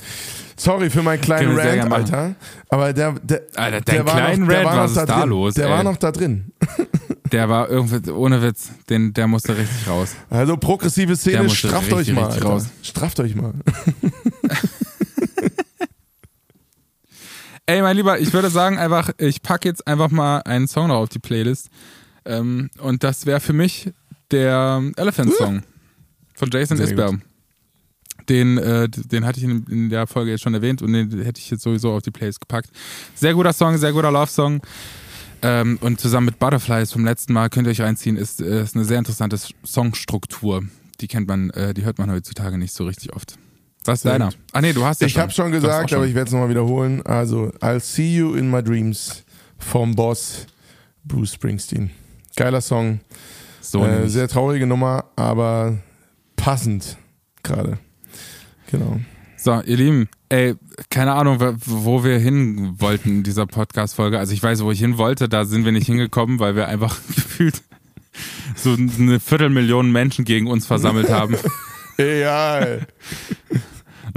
Sorry für meinen kleinen Rant. Alter. Aber der, der, Alter, der war noch, der Rant, war noch da ist da drin. los? Der ey? war noch da drin. Der war irgendwie, ohne Witz, den, der musste richtig raus. Also progressive Szene, strafft euch mal. richtig Alter. raus. Strafft euch mal. Ey, mein Lieber, ich würde sagen einfach, ich packe jetzt einfach mal einen Song noch auf die Playlist. Ähm, und das wäre für mich der Elephant Song von Jason Isbell. Den, äh, den hatte ich in, in der Folge jetzt schon erwähnt und den hätte ich jetzt sowieso auf die Plays gepackt. Sehr guter Song, sehr guter Love-Song. Ähm, und zusammen mit Butterflies vom letzten Mal könnt ihr euch reinziehen, ist, äh, ist eine sehr interessante Songstruktur. Die kennt man, äh, die hört man heutzutage nicht so richtig oft. Was ist deiner? Ah nee, du hast ja Ich habe schon gesagt, schon. aber ich werde es nochmal wiederholen. Also, I'll See You in My Dreams vom Boss Bruce Springsteen. Geiler Song. so äh, sehr traurige Nummer, aber passend gerade. Genau. So, ihr Lieben, ey, keine Ahnung, wo- wo wir hin wollten in dieser Podcast-Folge. Also ich weiß, wo ich hin wollte, da sind wir nicht hingekommen, weil wir einfach gefühlt so eine Viertelmillion Menschen gegen uns versammelt haben. Egal.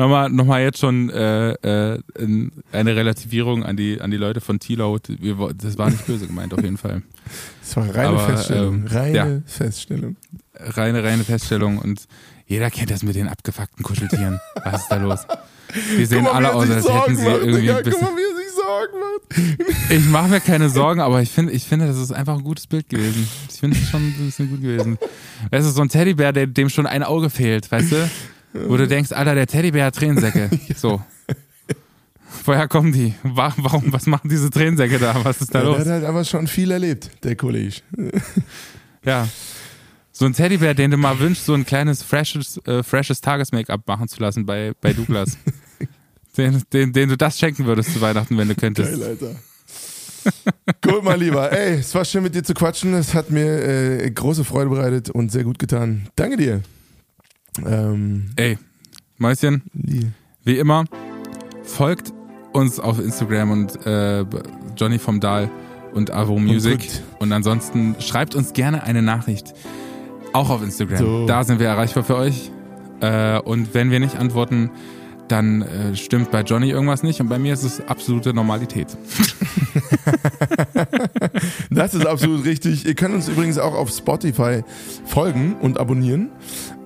Nochmal, nochmal jetzt schon äh, äh, in- eine Relativierung an die, an die Leute von wo- das war nicht böse gemeint, auf jeden Fall. Das war reine Aber, Feststellung. ähm, reine ja. Feststellung. Reine, reine Feststellung und jeder kennt das mit den abgefuckten Kuscheltieren. Was ist da los? Die sehen mal, alle aus, als hätten sie macht, irgendwie ein bisschen. Ich mache mir keine Sorgen, aber ich finde, ich finde, das ist einfach ein gutes Bild gewesen. Ich finde es schon ein bisschen gut gewesen. Es ist so ein Teddybär, der, dem schon ein Auge fehlt, weißt du? Wo du denkst, Alter, der Teddybär hat Tränensäcke. So. Woher kommen die? Wa- Warum, was machen diese Tränensäcke da? Was ist da Der los? hat halt aber schon viel erlebt, der Kollege. Ja. So ein Teddybär, den du mal wünschst, so ein kleines, freshes, äh, freshes Tages-Make-up machen zu lassen bei, bei Douglas. den, den, den du das schenken würdest zu Weihnachten, wenn du könntest. Geil, Alter. Gut, mein Lieber. Ey, es war schön mit dir zu quatschen. Es hat mir äh, große Freude bereitet und sehr gut getan. Danke dir. Ähm, Ey, Mäuschen, Lie- Wie immer, folgt uns auf Instagram und äh, Johnny vom Dahl und Avo Music. drückt. Und ansonsten schreibt uns gerne eine Nachricht. Auch auf Instagram. So. Da sind wir erreichbar für euch. Äh, und wenn wir nicht antworten, dann äh, stimmt bei Johnny irgendwas nicht und bei mir ist es absolute Normalität. Das ist absolut richtig. Ihr könnt uns übrigens auch auf Spotify folgen und abonnieren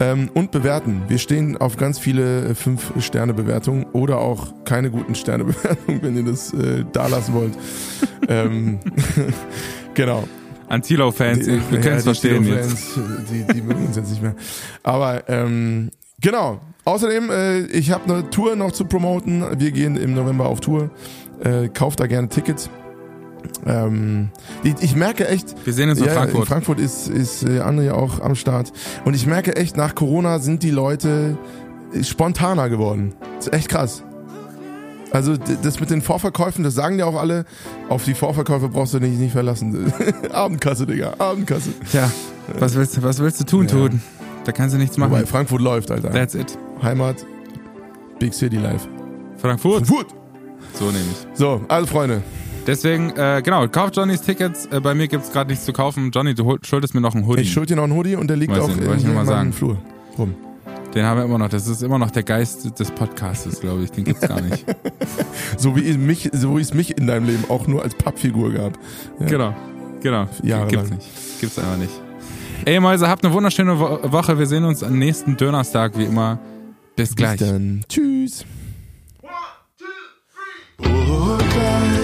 ähm, und bewerten. Wir stehen auf ganz viele 5-Sterne-Bewertungen oder auch keine guten Sterne-Bewertungen, wenn ihr das äh, da lassen wollt. ähm, genau. An Tilo-Fans, wir können es verstehen jetzt. Tilo-Fans, Die, die mögen uns jetzt nicht mehr. Aber ähm, genau. Außerdem, äh, ich habe eine Tour noch zu promoten. Wir gehen im November auf Tour. Äh, kauft da gerne Tickets. Ähm, ich, ich merke echt, Wir sehen uns in ja, Frankfurt. in Frankfurt ist, ist äh, André auch am Start. Und ich merke echt, nach Corona sind die Leute spontaner geworden. Das ist echt krass. Also das mit den Vorverkäufen, das sagen ja auch alle, auf die Vorverkäufe brauchst du dich nicht verlassen. Abendkasse, Digga, Abendkasse. Tja, was willst, du- was willst du tun, Ja. tun? Da kannst du nichts machen. Wobei Frankfurt läuft, Alter. That's it. Heimat, Big City Life. Frankfurt. Frankfurt! So nämlich. So, also Freunde, Deswegen, äh, genau, kauft Johnnys Tickets. Äh, bei mir gibt's gerade nichts zu kaufen. Johnny, du schuldest mir noch einen Hoodie. ich schuld dir noch einen Hoodie und der liegt Weiß auch in, ich in meinem sagen. Flur rum. Den haben wir immer noch. Das ist immer noch der Geist des Podcastes, glaube ich. Den gibt's gar nicht. So wie ich mich, so wie es mich in deinem Leben auch nur als Pappfigur gab. Ja. Genau. Genau. Jahrelang. Gibt's nicht. Gibt's einfach nicht. Ey Mäuse, habt eine wunderschöne Wo Woche. Wir sehen uns am nächsten Donnerstag, wie immer. Bis gleich. Bis dann. Tschüss. One, two, three.